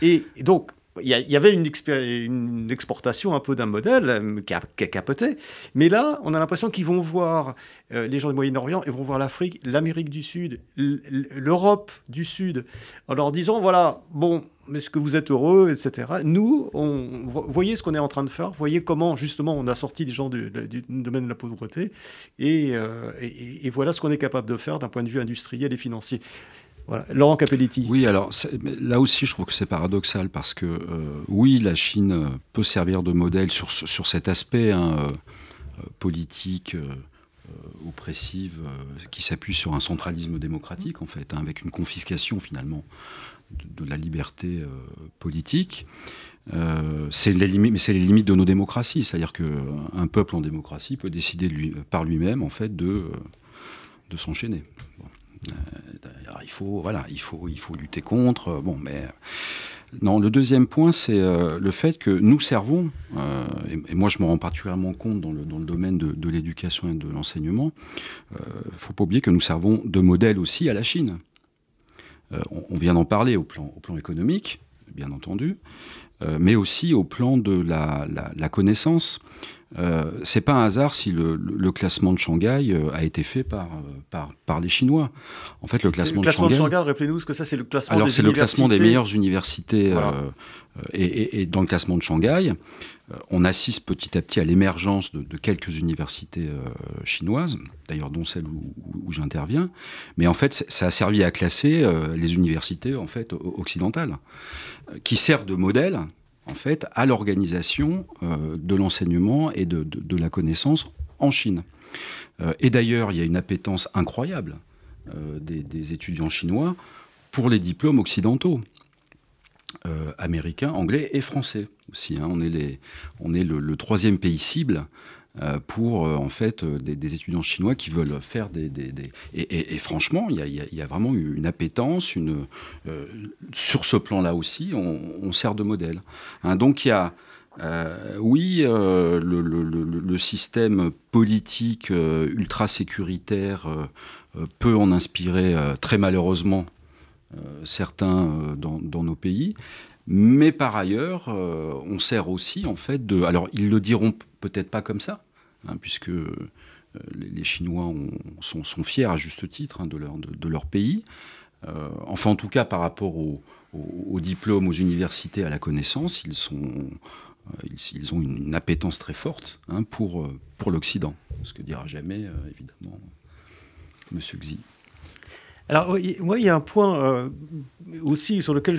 A: et donc, il y, avait une, exportation un peu d'un modèle euh, qui, a, capoté. Mais là, on a l'impression qu'ils vont voir euh, les gens du Moyen-Orient, ils vont voir l'Afrique, l'Amérique du Sud, l'Europe du Sud, en leur disant voilà, bon, est-ce que vous êtes heureux, etc. Nous, on, voyez ce qu'on est en train de faire, voyez comment justement on a sorti des gens du, domaine de la pauvreté, euh, et voilà ce qu'on est capable de faire d'un point de vue industriel et financier. Laurent Capelletti.
C: Oui, alors là aussi, je trouve que c'est paradoxal parce que euh, oui, la Chine peut servir de modèle sur, cet aspect. Hein, politique oppressive qui s'appuie sur un centralisme démocratique, en fait, hein, avec une confiscation finalement de, la liberté politique. mais c'est les limites de nos démocraties. C'est-à-dire qu'un peuple en démocratie peut décider par lui-même, en fait, de s'enchaîner. Il faut, voilà, il faut, il faut lutter contre. Bon, mais non, le deuxième point, c'est euh, le fait que nous servons, euh, et, moi je me rends particulièrement compte dans le, domaine de, l'éducation et de l'enseignement, il euh, ne faut pas oublier que nous servons de modèle aussi à la Chine. On, vient d'en parler au plan, au plan économique, bien entendu, mais aussi au plan de la, la connaissance. Euh, c'est pas un hasard si le, classement de Shanghai euh, a été fait par, euh, par, par, les Chinois. En fait, le classement,
A: le classement de Shanghai, rappelez-nous ce que ça, c'est le classement
C: Alors, c'est le classement des meilleures universités. Et, dans le classement de Shanghai, on assiste petit à petit à l'émergence de, quelques universités chinoises, d'ailleurs dont celle où, où j'interviens. Mais en fait, ça a servi à classer les universités en fait occidentales, qui servent de modèle en fait, à l'organisation euh, de l'enseignement et de, la connaissance en Chine. Euh, et d'ailleurs, il y a une appétence incroyable euh, des, étudiants chinois pour les diplômes occidentaux, américains, anglais et français aussi. Hein. On est, le, troisième pays cible pour euh, en fait euh, des, étudiants chinois qui veulent faire des, Et, franchement il y, a, vraiment une appétence une sur ce plan-là aussi on, sert de modèle hein. donc il y a oui, le, système politique ultra sécuritaire peut en inspirer très malheureusement certains dans, nos pays. Mais par ailleurs, on sert aussi en fait de. Alors ils le diront peut-être pas comme ça, hein, puisque euh, les, Chinois sont, fiers à juste titre hein, de, leur, de, leur, pays. Euh, enfin, en tout cas, par rapport aux au, diplômes, aux universités, à la connaissance, ils, sont, euh, ils, ont une, appétence très forte hein, pour, pour l'Occident. Ce que dira jamais, évidemment, M. Xi.
A: Alors, moi, il y a un point aussi sur lequel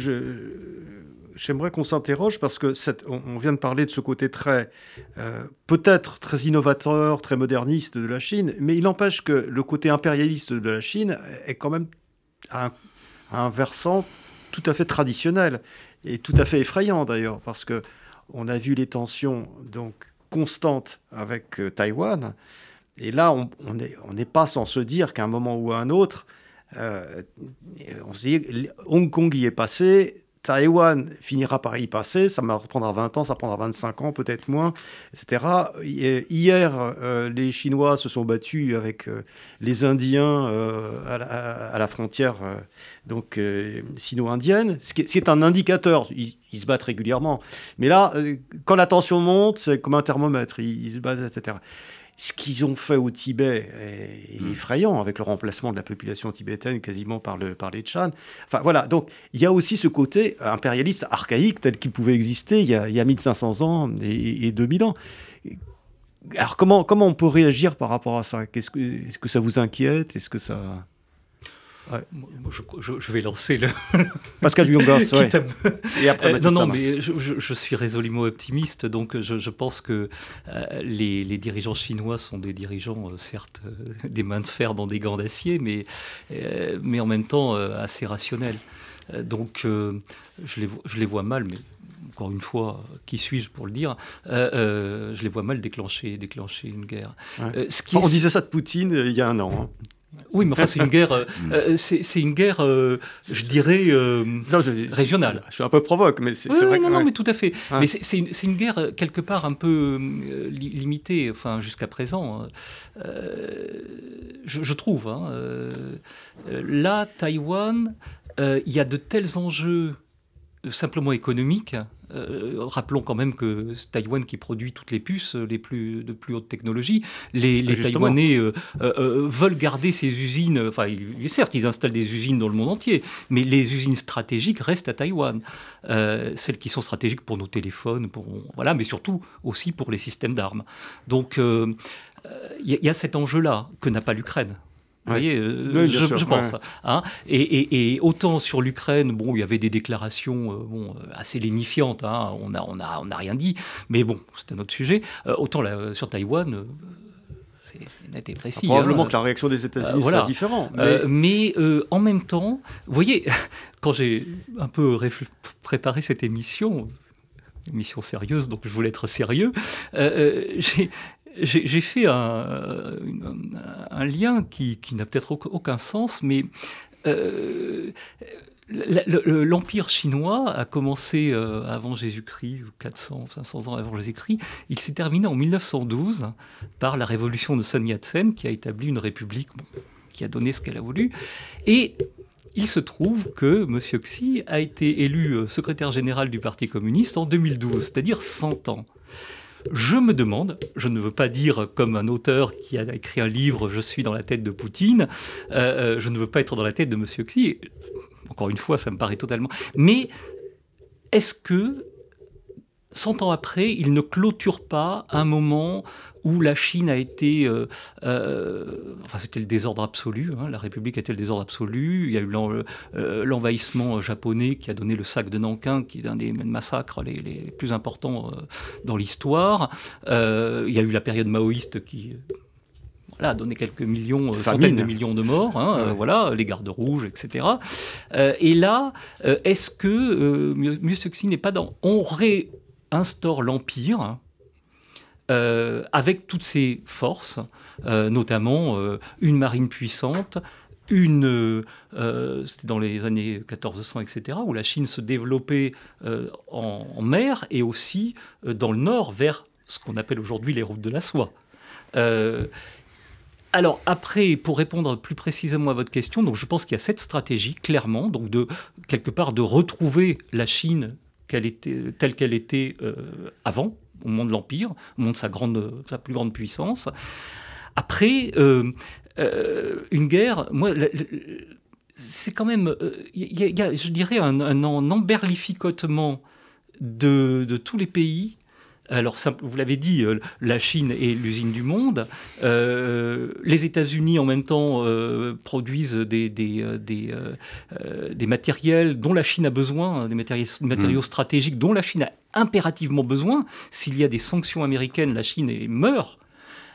A: j'aimerais qu'on s'interroge parce que on, vient de parler de ce côté très, euh, peut-être très innovateur, très moderniste de la Chine, mais il n'empêche que le côté impérialiste de la Chine est quand même un, un versant tout à fait traditionnel et tout à fait effrayant d'ailleurs, parce que on a vu les tensions donc constantes avec euh, Taïwan, et là on n'est pas sans se dire qu'à un moment ou à un autre, euh, on dit Hong Kong y est passé, Taïwan finira par y passer, ça prendra 20 ans, ça prendra 25 ans, peut-être moins, etc. Hier, euh, les Chinois se sont battus avec euh, les Indiens à, la, frontière donc sino-indienne, ce, qui est un indicateur. Se battent régulièrement. Mais là, quand la tension monte, c'est comme un thermomètre, ils se battent, etc ce qu'ils ont fait au Tibet est, hmm. effrayant, avec le remplacement de la population tibétaine quasiment par, le, par les Tchan. Enfin voilà, donc il y a aussi ce côté impérialiste archaïque tel qu'il pouvait exister il y a, il y a 1500 ans et, et 2000 ans. Alors comment, comment on peut réagir par rapport à ça? Est-ce que, est -ce que ça vous inquiète? Est-ce que ça...
B: Je, vais lancer le.
A: Pascal Jungas, ouais.
B: Et après, euh, non, non, mais je, suis résolument optimiste, donc je, pense que euh, les, dirigeants chinois sont des dirigeants, euh, certes, des mains de fer dans des gants d'acier, mais, mais en même temps assez rationnels. donc je les, je les vois mal, mais encore une fois, qui suis-je pour le dire, je les vois mal déclencher, déclencher une guerre.
A: Ce qui On disait ça de Poutine il y a un an. Hein.
B: Oui, mais enfin, c'est une guerre, euh, mm. euh, c'est une guerre, euh, je dirais, régionale.
A: Je, suis un peu provoque, mais c'est vrai.
B: Non, non, mais tout à fait. Mais c'est une, une, guerre quelque part un peu limitée, enfin, jusqu'à présent, hein. je, trouve. Hein, là, Taïwan, il y a de tels enjeux simplement économiques euh, rappelons quand même que Taïwan qui produit toutes les puces les plus, de plus haute technologie, les, les Taïwanais euh, euh, veulent garder ces usines, enfin certes ils installent des usines dans le monde entier, mais les usines stratégiques restent à Taïwan, celles qui sont stratégiques pour nos téléphones, pour, voilà, mais surtout aussi pour les systèmes d'armes. Donc il y, a cet enjeu-là que n'a pas l'Ukraine. Vous voyez, je, pense. Hein. et, autant sur l'Ukraine, bon, il y avait des déclarations bon, assez lénifiantes, hein. on n'a on a, on a rien dit, mais bon, c'est un autre sujet. autant là, sur Taïwan,
A: c'est précis. Probablement hein. que la réaction des États-Unis sera différente.
B: Mais, en même temps, vous voyez, quand j'ai un peu préparé cette émission, émission sérieuse, donc je voulais être sérieux, j'ai j'ai fait un, lien qui, n'a peut-être aucun sens, mais euh, l'Empire chinois a commencé euh, avant Jésus-Christ, 400, 500 ans avant Jésus-Christ. Il s'est terminé en 1912 par la révolution de Sun Yat-sen, qui a établi une république qui a donné ce qu'elle a voulu. Et il se trouve que M. Xi a été élu euh, secrétaire général du Parti communiste en 2012, c'est-à-dire 100 ans. Je me demande, je ne veux pas dire comme un auteur qui a écrit un livre, je suis dans la tête de Poutine, euh, euh, je ne veux pas être dans la tête de M. Xi, encore une fois, ça me paraît totalement... Mais est-ce que 100 ans après, il ne clôture pas un moment où la Chine a été... Euh, euh, enfin, c'était le désordre absolu, hein, la République était le désordre absolu, il y a eu euh, l'envahissement japonais qui a donné le sac de Nankin, qui est un des massacres les, plus importants dans l'histoire, il y a eu la période maoïste qui... a donné quelques millions, centaines de millions de morts, hein, voilà, les gardes rouges, etc. et là, est-ce que mieux ce n'est pas dans... On réinstaure l'Empire, euh, avec toutes ses forces, euh, notamment euh, une marine puissante, une, c'était dans les années 1400, etc., où la Chine se développait en, mer et aussi dans le nord vers ce qu'on appelle aujourd'hui les routes de la soie. alors après, pour répondre plus précisément à votre question, donc je pense qu'il y a cette stratégie clairement, donc quelque part de retrouver la Chine était, telle qu'elle était avant, au moment de l'Empire, au moment de sa, grande, sa plus grande puissance. Après, euh, euh, une guerre, moi, c'est quand même, il euh, y, a, je dirais, un, emberlificotement de, tous les pays. Alors, vous l'avez dit, la Chine est l'usine du monde. les États-Unis, en même temps, produisent des, des, des, des, matériels dont la Chine a besoin, des matériaux, matériaux mmh. stratégiques dont la Chine a impérativement besoin. S'il y a des sanctions américaines, la Chine meurt.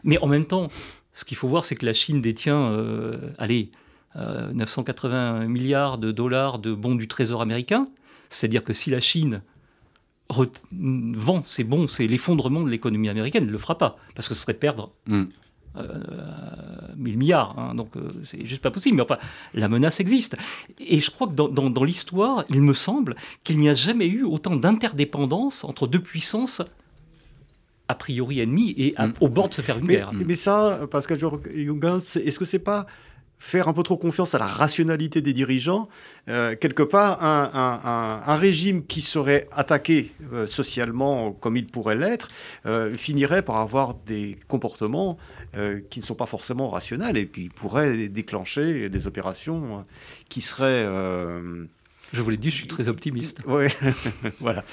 B: Mais en même temps, ce qu'il faut voir, c'est que la Chine détient, euh, allez, 980 euh, milliards de dollars de bons du Trésor américain. C'est-à-dire que si la Chine vend ses bons, c'est l'effondrement de l'économie américaine, ne le fera pas, parce que ce serait perdre mm. 1000 euh, milliards, hein, donc euh, c'est juste pas possible. Mais enfin, la menace existe. Et je crois que dans, dans, l'histoire, il me semble qu'il n'y a jamais eu autant d'interdépendance entre deux puissances a priori ennemies et mm. au bord de se faire une guerre.
A: Mais ça, Pascal Jungens, est-ce que c'est pas faire un peu trop confiance à la rationalité des dirigeants. Euh, quelque part, un, régime qui serait attaqué euh, socialement comme il pourrait l'être euh, finirait par avoir des comportements qui ne sont pas forcément rationnels et puis pourrait déclencher des opérations qui seraient...
B: je vous l'ai dit, je suis très optimiste.
A: Oui, voilà.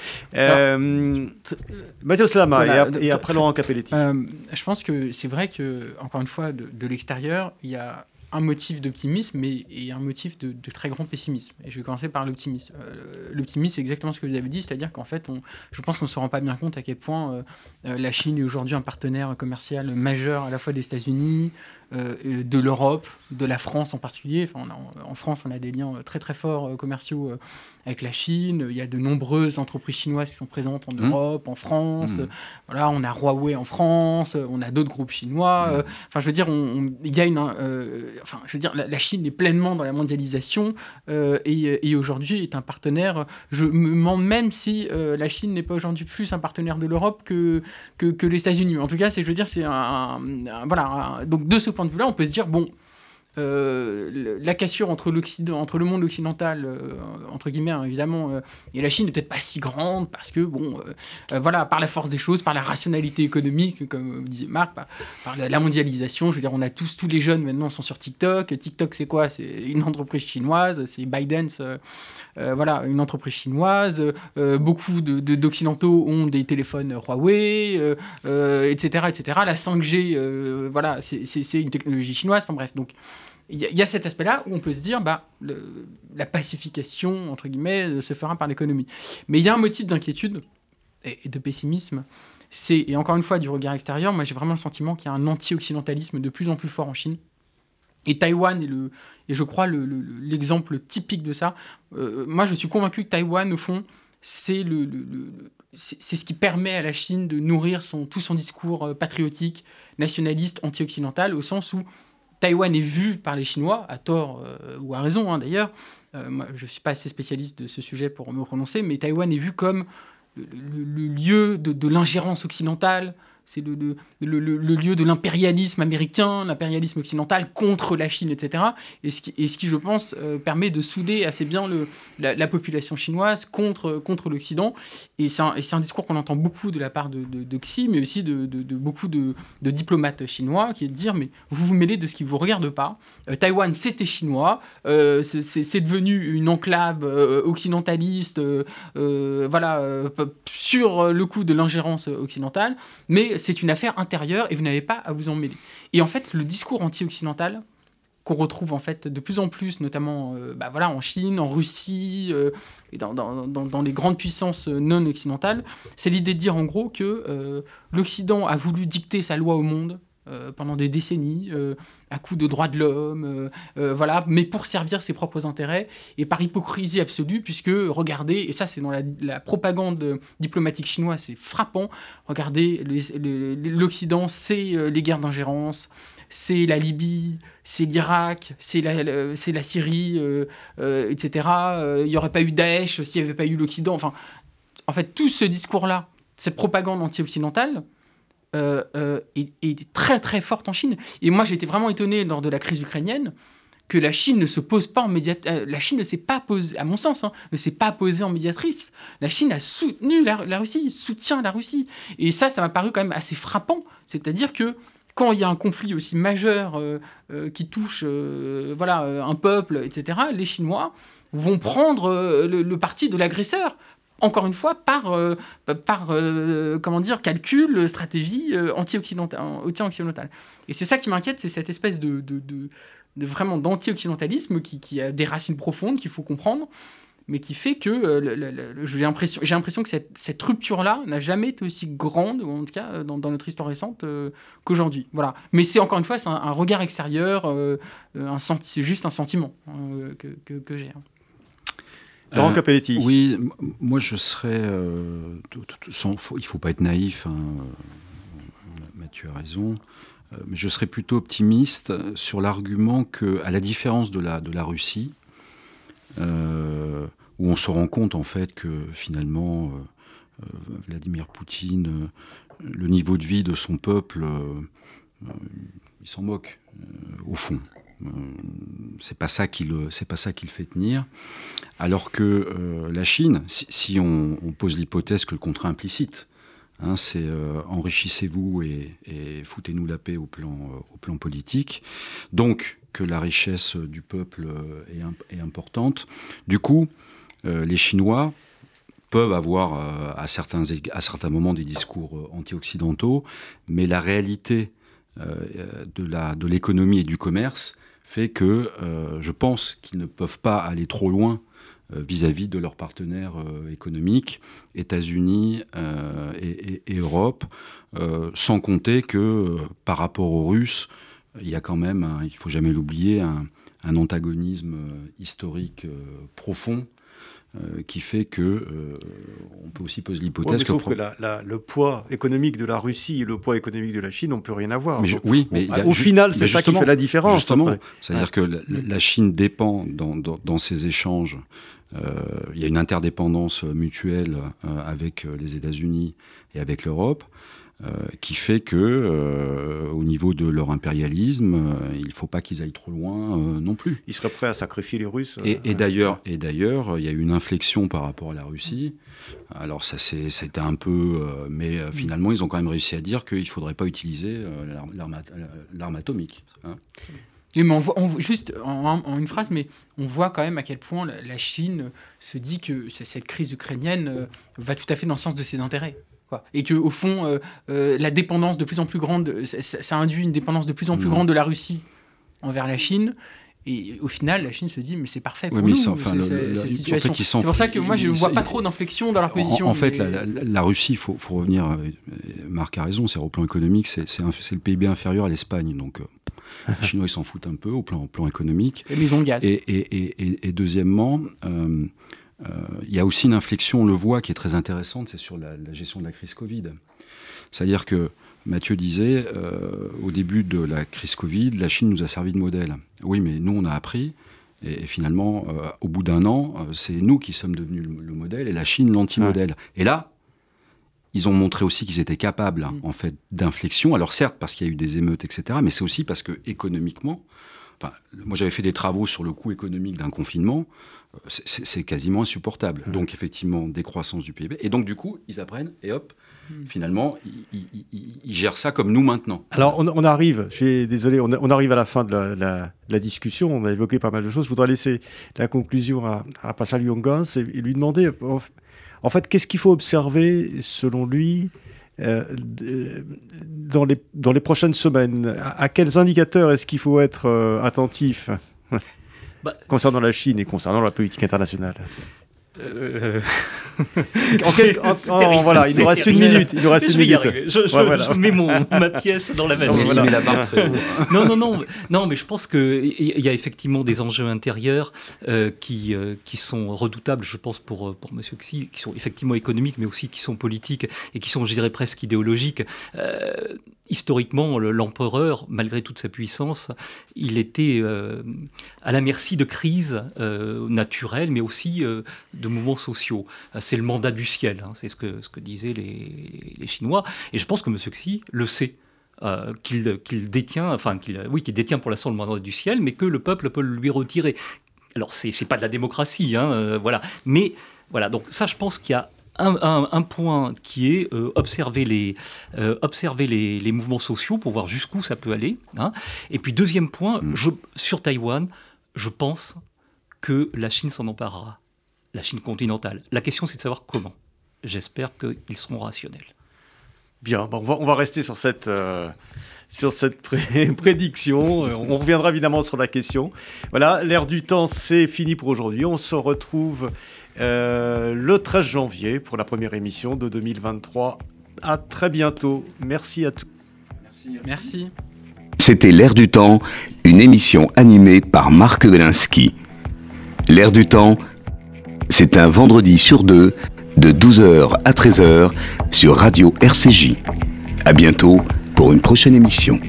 A: Mathieu Slama et, après Laurent Capelletti.
D: je pense que c'est vrai que, encore une fois, de, de l'extérieur, il y a un motif d'optimisme et, un motif de, très grand pessimisme. Et je vais commencer par l'optimisme. Euh, l'optimisme, c'est exactement ce que vous avez dit, c'est-à-dire qu'en fait, on, je pense qu'on ne se rend pas bien compte à quel point euh, euh, la Chine est aujourd'hui un partenaire commercial majeur à la fois des États-Unis, de l'Europe, de la France en particulier. Enfin, en France, on a des liens très très forts commerciaux avec la Chine. Il y a de nombreuses entreprises chinoises qui sont présentes en mmh. Europe, en France. Mmh. Voilà, on a Huawei en France, on a d'autres groupes chinois. Mmh. enfin, je veux dire, il y a une. Euh, enfin, je veux dire, la, Chine est pleinement dans la mondialisation euh, et, aujourd'hui est un partenaire. Je me demande même si euh, la Chine n'est pas aujourd'hui plus un partenaire de l'Europe que, que, les États-Unis. En tout cas, c'est, je veux dire, c'est un, voilà. donc de ce point de vue-là, on peut se dire bon. Euh, la cassure entre, entre le monde occidental, euh, entre guillemets, hein, évidemment, euh, et la Chine n'est peut-être pas si grande parce que, bon, voilà, par la force des choses, par la rationalité économique, comme disait Marc, par, la, mondialisation, je veux dire, on a tous, tous les jeunes maintenant sont sur TikTok. TikTok, c'est quoi? C'est une entreprise chinoise, c'est ByteDance, voilà, une entreprise chinoise. beaucoup d'Occidentaux ont des téléphones Huawei, etc., etc. La 5G, voilà, c'est une technologie chinoise, enfin bref, donc il y, a cet aspect-là où on peut se dire, bah, la pacification, entre guillemets, se fera par l'économie. Mais il y a un motif d'inquiétude et, de pessimisme. C'est, et encore une fois, du regard extérieur, moi j'ai vraiment le sentiment qu'il y a un anti-occidentalisme de plus en plus fort en Chine. Et Taïwan est, le, et je crois, l'exemple typique de ça. Euh, moi, je suis convaincu que Taïwan, au fond, c'est le, c'est ce qui permet à la Chine de nourrir son, tout son discours euh, patriotique, nationaliste, anti-occidental, au sens où Taïwan est vu par les Chinois, à tort euh, ou à raison hein, d'ailleurs. je ne suis pas assez spécialiste de ce sujet pour me prononcer, mais Taïwan est vu comme le, lieu de l'ingérence occidentale, c'est le, le, le, lieu de l'impérialisme américain, l'impérialisme occidental contre la Chine, etc. Et ce qui, et ce qui je pense, euh, permet de souder assez bien la, population chinoise contre, contre l'Occident. Et c'est un, un, discours qu'on entend beaucoup de la part de, de, Xi, mais aussi de, beaucoup de, diplomates chinois, qui est de dire, mais vous vous mêlez de ce qui ne vous regarde pas. Euh, Taïwan, c'était chinois, euh, c'est devenu une enclave occidentaliste, voilà, sur le coup de l'ingérence occidentale, mais c'est une affaire intérieure et vous n'avez pas à vous en mêler. Et en fait, le discours anti-occidental qu'on retrouve en fait de plus en plus, notamment euh, bah en Chine, en Russie euh, et dans, les grandes puissances non occidentales, c'est l'idée de dire en gros que euh, l'Occident a voulu dicter sa loi au monde euh, pendant des décennies, euh, à coup de droits de l'homme, euh, voilà, mais pour servir ses propres intérêts, et par hypocrisie absolue, puisque regardez, et ça c'est dans la, propagande diplomatique chinoise, c'est frappant, regardez, l'Occident, c'est les guerres d'ingérence, c'est la Libye, c'est l'Irak, c'est la, la, Syrie, etc. Il n'y aurait pas eu Daesh s'il n'y avait pas eu l'Occident. Enfin, en fait, tout ce discours-là, cette propagande anti-occidentale, euh, euh, est, très très forte en Chine. Et moi, j'étais vraiment étonné lors de la crise ukrainienne que la Chine ne se pose pas en médiatrice. Euh, la Chine ne s'est pas posée, à mon sens, hein, ne s'est pas posée en médiatrice. La Chine a soutenu la, Russie, soutient la Russie. Et ça, ça m'a paru quand même assez frappant. C'est-à-dire que quand il y a un conflit aussi majeur qui touche voilà, un peuple, etc., les Chinois vont prendre le parti de l'agresseur encore une fois, par, euh, par euh, comment dire, calcul, stratégie euh, anti-occidentale. et c'est ça qui m'inquiète, c'est cette espèce de, de, de, vraiment d'anti-occidentalisme qui, a des racines profondes qu'il faut comprendre, mais qui fait que j'ai l'impression, que cette, cette rupture-là n'a jamais été aussi grande, en tout cas dans, notre histoire récente, qu'aujourd'hui. Voilà. Mais c'est encore une fois, un, regard extérieur, un c'est juste un sentiment que j'ai. Hein.
A: Laurent euh, Capelletti.
C: Oui, moi je serais. Euh, sans, il ne faut pas être naïf, hein, euh, Mathieu a raison. Mais je serais plutôt optimiste sur l'argument que, à la différence de la, de la Russie, où on se rend compte en fait que finalement Vladimir Poutine, le niveau de vie de son peuple, il s'en moque au fond. Euh, c'est pas ça qui le, c'est pas ça qui le fait tenir. Alors que euh, la Chine, si, on, pose l'hypothèse que le contrat implicite, hein, c'est euh, enrichissez-vous et, foutez-nous la paix au plan, au plan politique. Donc que la richesse du peuple est, est importante. Du coup, les Chinois peuvent avoir à, certains, à certains moments des discours anti-occidentaux, mais la réalité de l'économie de et du commerce fait que euh, je pense qu'ils ne peuvent pas aller trop loin euh, vis-à-vis de leurs partenaires euh, économiques, États-Unis et, Europe, sans compter que par rapport aux Russes, il y a quand même, il ne faut jamais l'oublier, un, antagonisme historique profond euh, qui fait que euh, on peut aussi poser l'hypothèse
A: que, le poids économique de la Russie et le poids économique de la Chine n'ont plus rien à voir.
C: oui, mais
A: au final, c'est ça qui fait la différence.
C: Justement, c'est-à-dire que la, Chine dépend dans, dans, ses échanges. Euh, il y a une interdépendance mutuelle avec les États-Unis et avec l'Europe. Euh, qui fait que, euh, au niveau de leur impérialisme, euh, il ne faut pas qu'ils aillent trop loin non plus.
A: Ils seraient prêts à sacrifier les Russes.
C: Et, d'ailleurs, et d'ailleurs, il y a eu une inflexion par rapport à la Russie. Alors ça, c'était un peu, mais finalement, ils ont quand même réussi à dire qu'il ne faudrait pas utiliser l'arme atomique. Hein.
D: mais on juste en, une phrase, mais on voit quand même à quel point la Chine se dit que cette crise ukrainienne va tout à fait dans le sens de ses intérêts. Et que au fond, euh, euh, la dépendance de plus en plus grande, ça, induit une dépendance de plus en plus grande de la Russie envers la Chine. Et au final, la Chine se dit, mais c'est parfait pour nous, cette situation. c'est pour ça que moi, je ne vois pas trop d'inflexion dans leur position.
C: En, fait, la, Russie, il faut, revenir, euh, Marc a raison, c'est au plan économique, c'est le PIB inférieur à l'Espagne. Donc, les Chinois, ils s'en foutent un peu au plan, plan économique.
D: Et ils ont le gaz.
C: Et, et, et deuxièmement, euh, il y a aussi une inflexion, on le voit, qui est très intéressante, c'est sur la, gestion de la crise Covid. C'est-à-dire que Mathieu disait, euh, au début de la crise Covid, la Chine nous a servi de modèle. Oui, mais nous, on a appris. Et, finalement, euh, au bout d'un an, euh, c'est nous qui sommes devenus le, modèle et la Chine l'anti-modèle. Et là, ils ont montré aussi qu'ils étaient capables, mm. en fait, d'inflexion. Alors certes, parce qu'il y a eu des émeutes, etc., mais c'est aussi parce que économiquement, enfin, moi j'avais fait des travaux sur le coût économique d'un confinement, c'est quasiment insupportable. Donc effectivement, décroissance du PIB. Et donc du coup, ils apprennent et hop, Hmm. finalement, ils, gèrent ça comme nous maintenant.
A: Alors, on, arrive, désolé, on, arrive à la fin de la, discussion. On a évoqué pas mal de choses. Je voudrais laisser la conclusion à, à Pascal Jungans et, lui demander, en fait, qu'est-ce qu'il faut observer, selon lui, euh, dans, les, dans les prochaines semaines? À, quels indicateurs est-ce qu'il faut être euh, attentif? Bah, concernant la Chine et concernant la politique internationale euh, en voilà, il nous reste une minute. Il nous reste une minute.
B: Je, mets mon, ma pièce dans la valise. non, non, non, non, mais je pense qu'il y a effectivement des enjeux intérieurs euh, qui, euh, qui sont redoutables, je pense, pour, pour M. Xi, qui sont effectivement économiques, mais aussi qui sont politiques et qui sont, je dirais, presque idéologiques historiquement, l'empereur, malgré toute sa puissance, il était euh, à la merci de crises euh, naturelles, mais aussi euh, de mouvements sociaux. C'est le mandat du ciel, hein, c'est ce que, disaient les, Chinois. Et je pense que M. Xi le sait. qu'il détient, enfin, oui, qu'il détient pour l'instant le mandat du ciel, mais que le peuple peut lui retirer. Alors, c'est pas de la démocratie, hein, voilà. Mais voilà, donc ça, je pense qu'il y a un, point qui est euh, observer, les, euh, observer les, mouvements sociaux pour voir jusqu'où ça peut aller. Hein. Et puis deuxième point, mm. je, sur Taïwan, je pense que la Chine s'en emparera, la Chine continentale. La question c'est de savoir comment. J'espère qu'ils seront rationnels.
A: Bien, bon, on, va, on, va, rester sur cette... Euh, sur cette prédiction. On reviendra évidemment sur la question. Voilà, l'ère du temps, c'est fini pour aujourd'hui. On se retrouve euh, le 13 janvier pour la première émission de 2023. À très bientôt. Merci à tous.
D: Merci. Merci.
E: C'était L'Air du Temps, une émission animée par Marc Belinsky. L'Air du Temps, c'est un vendredi sur deux, de 12h à 13h, sur Radio RCJ. À bientôt pour une prochaine émission.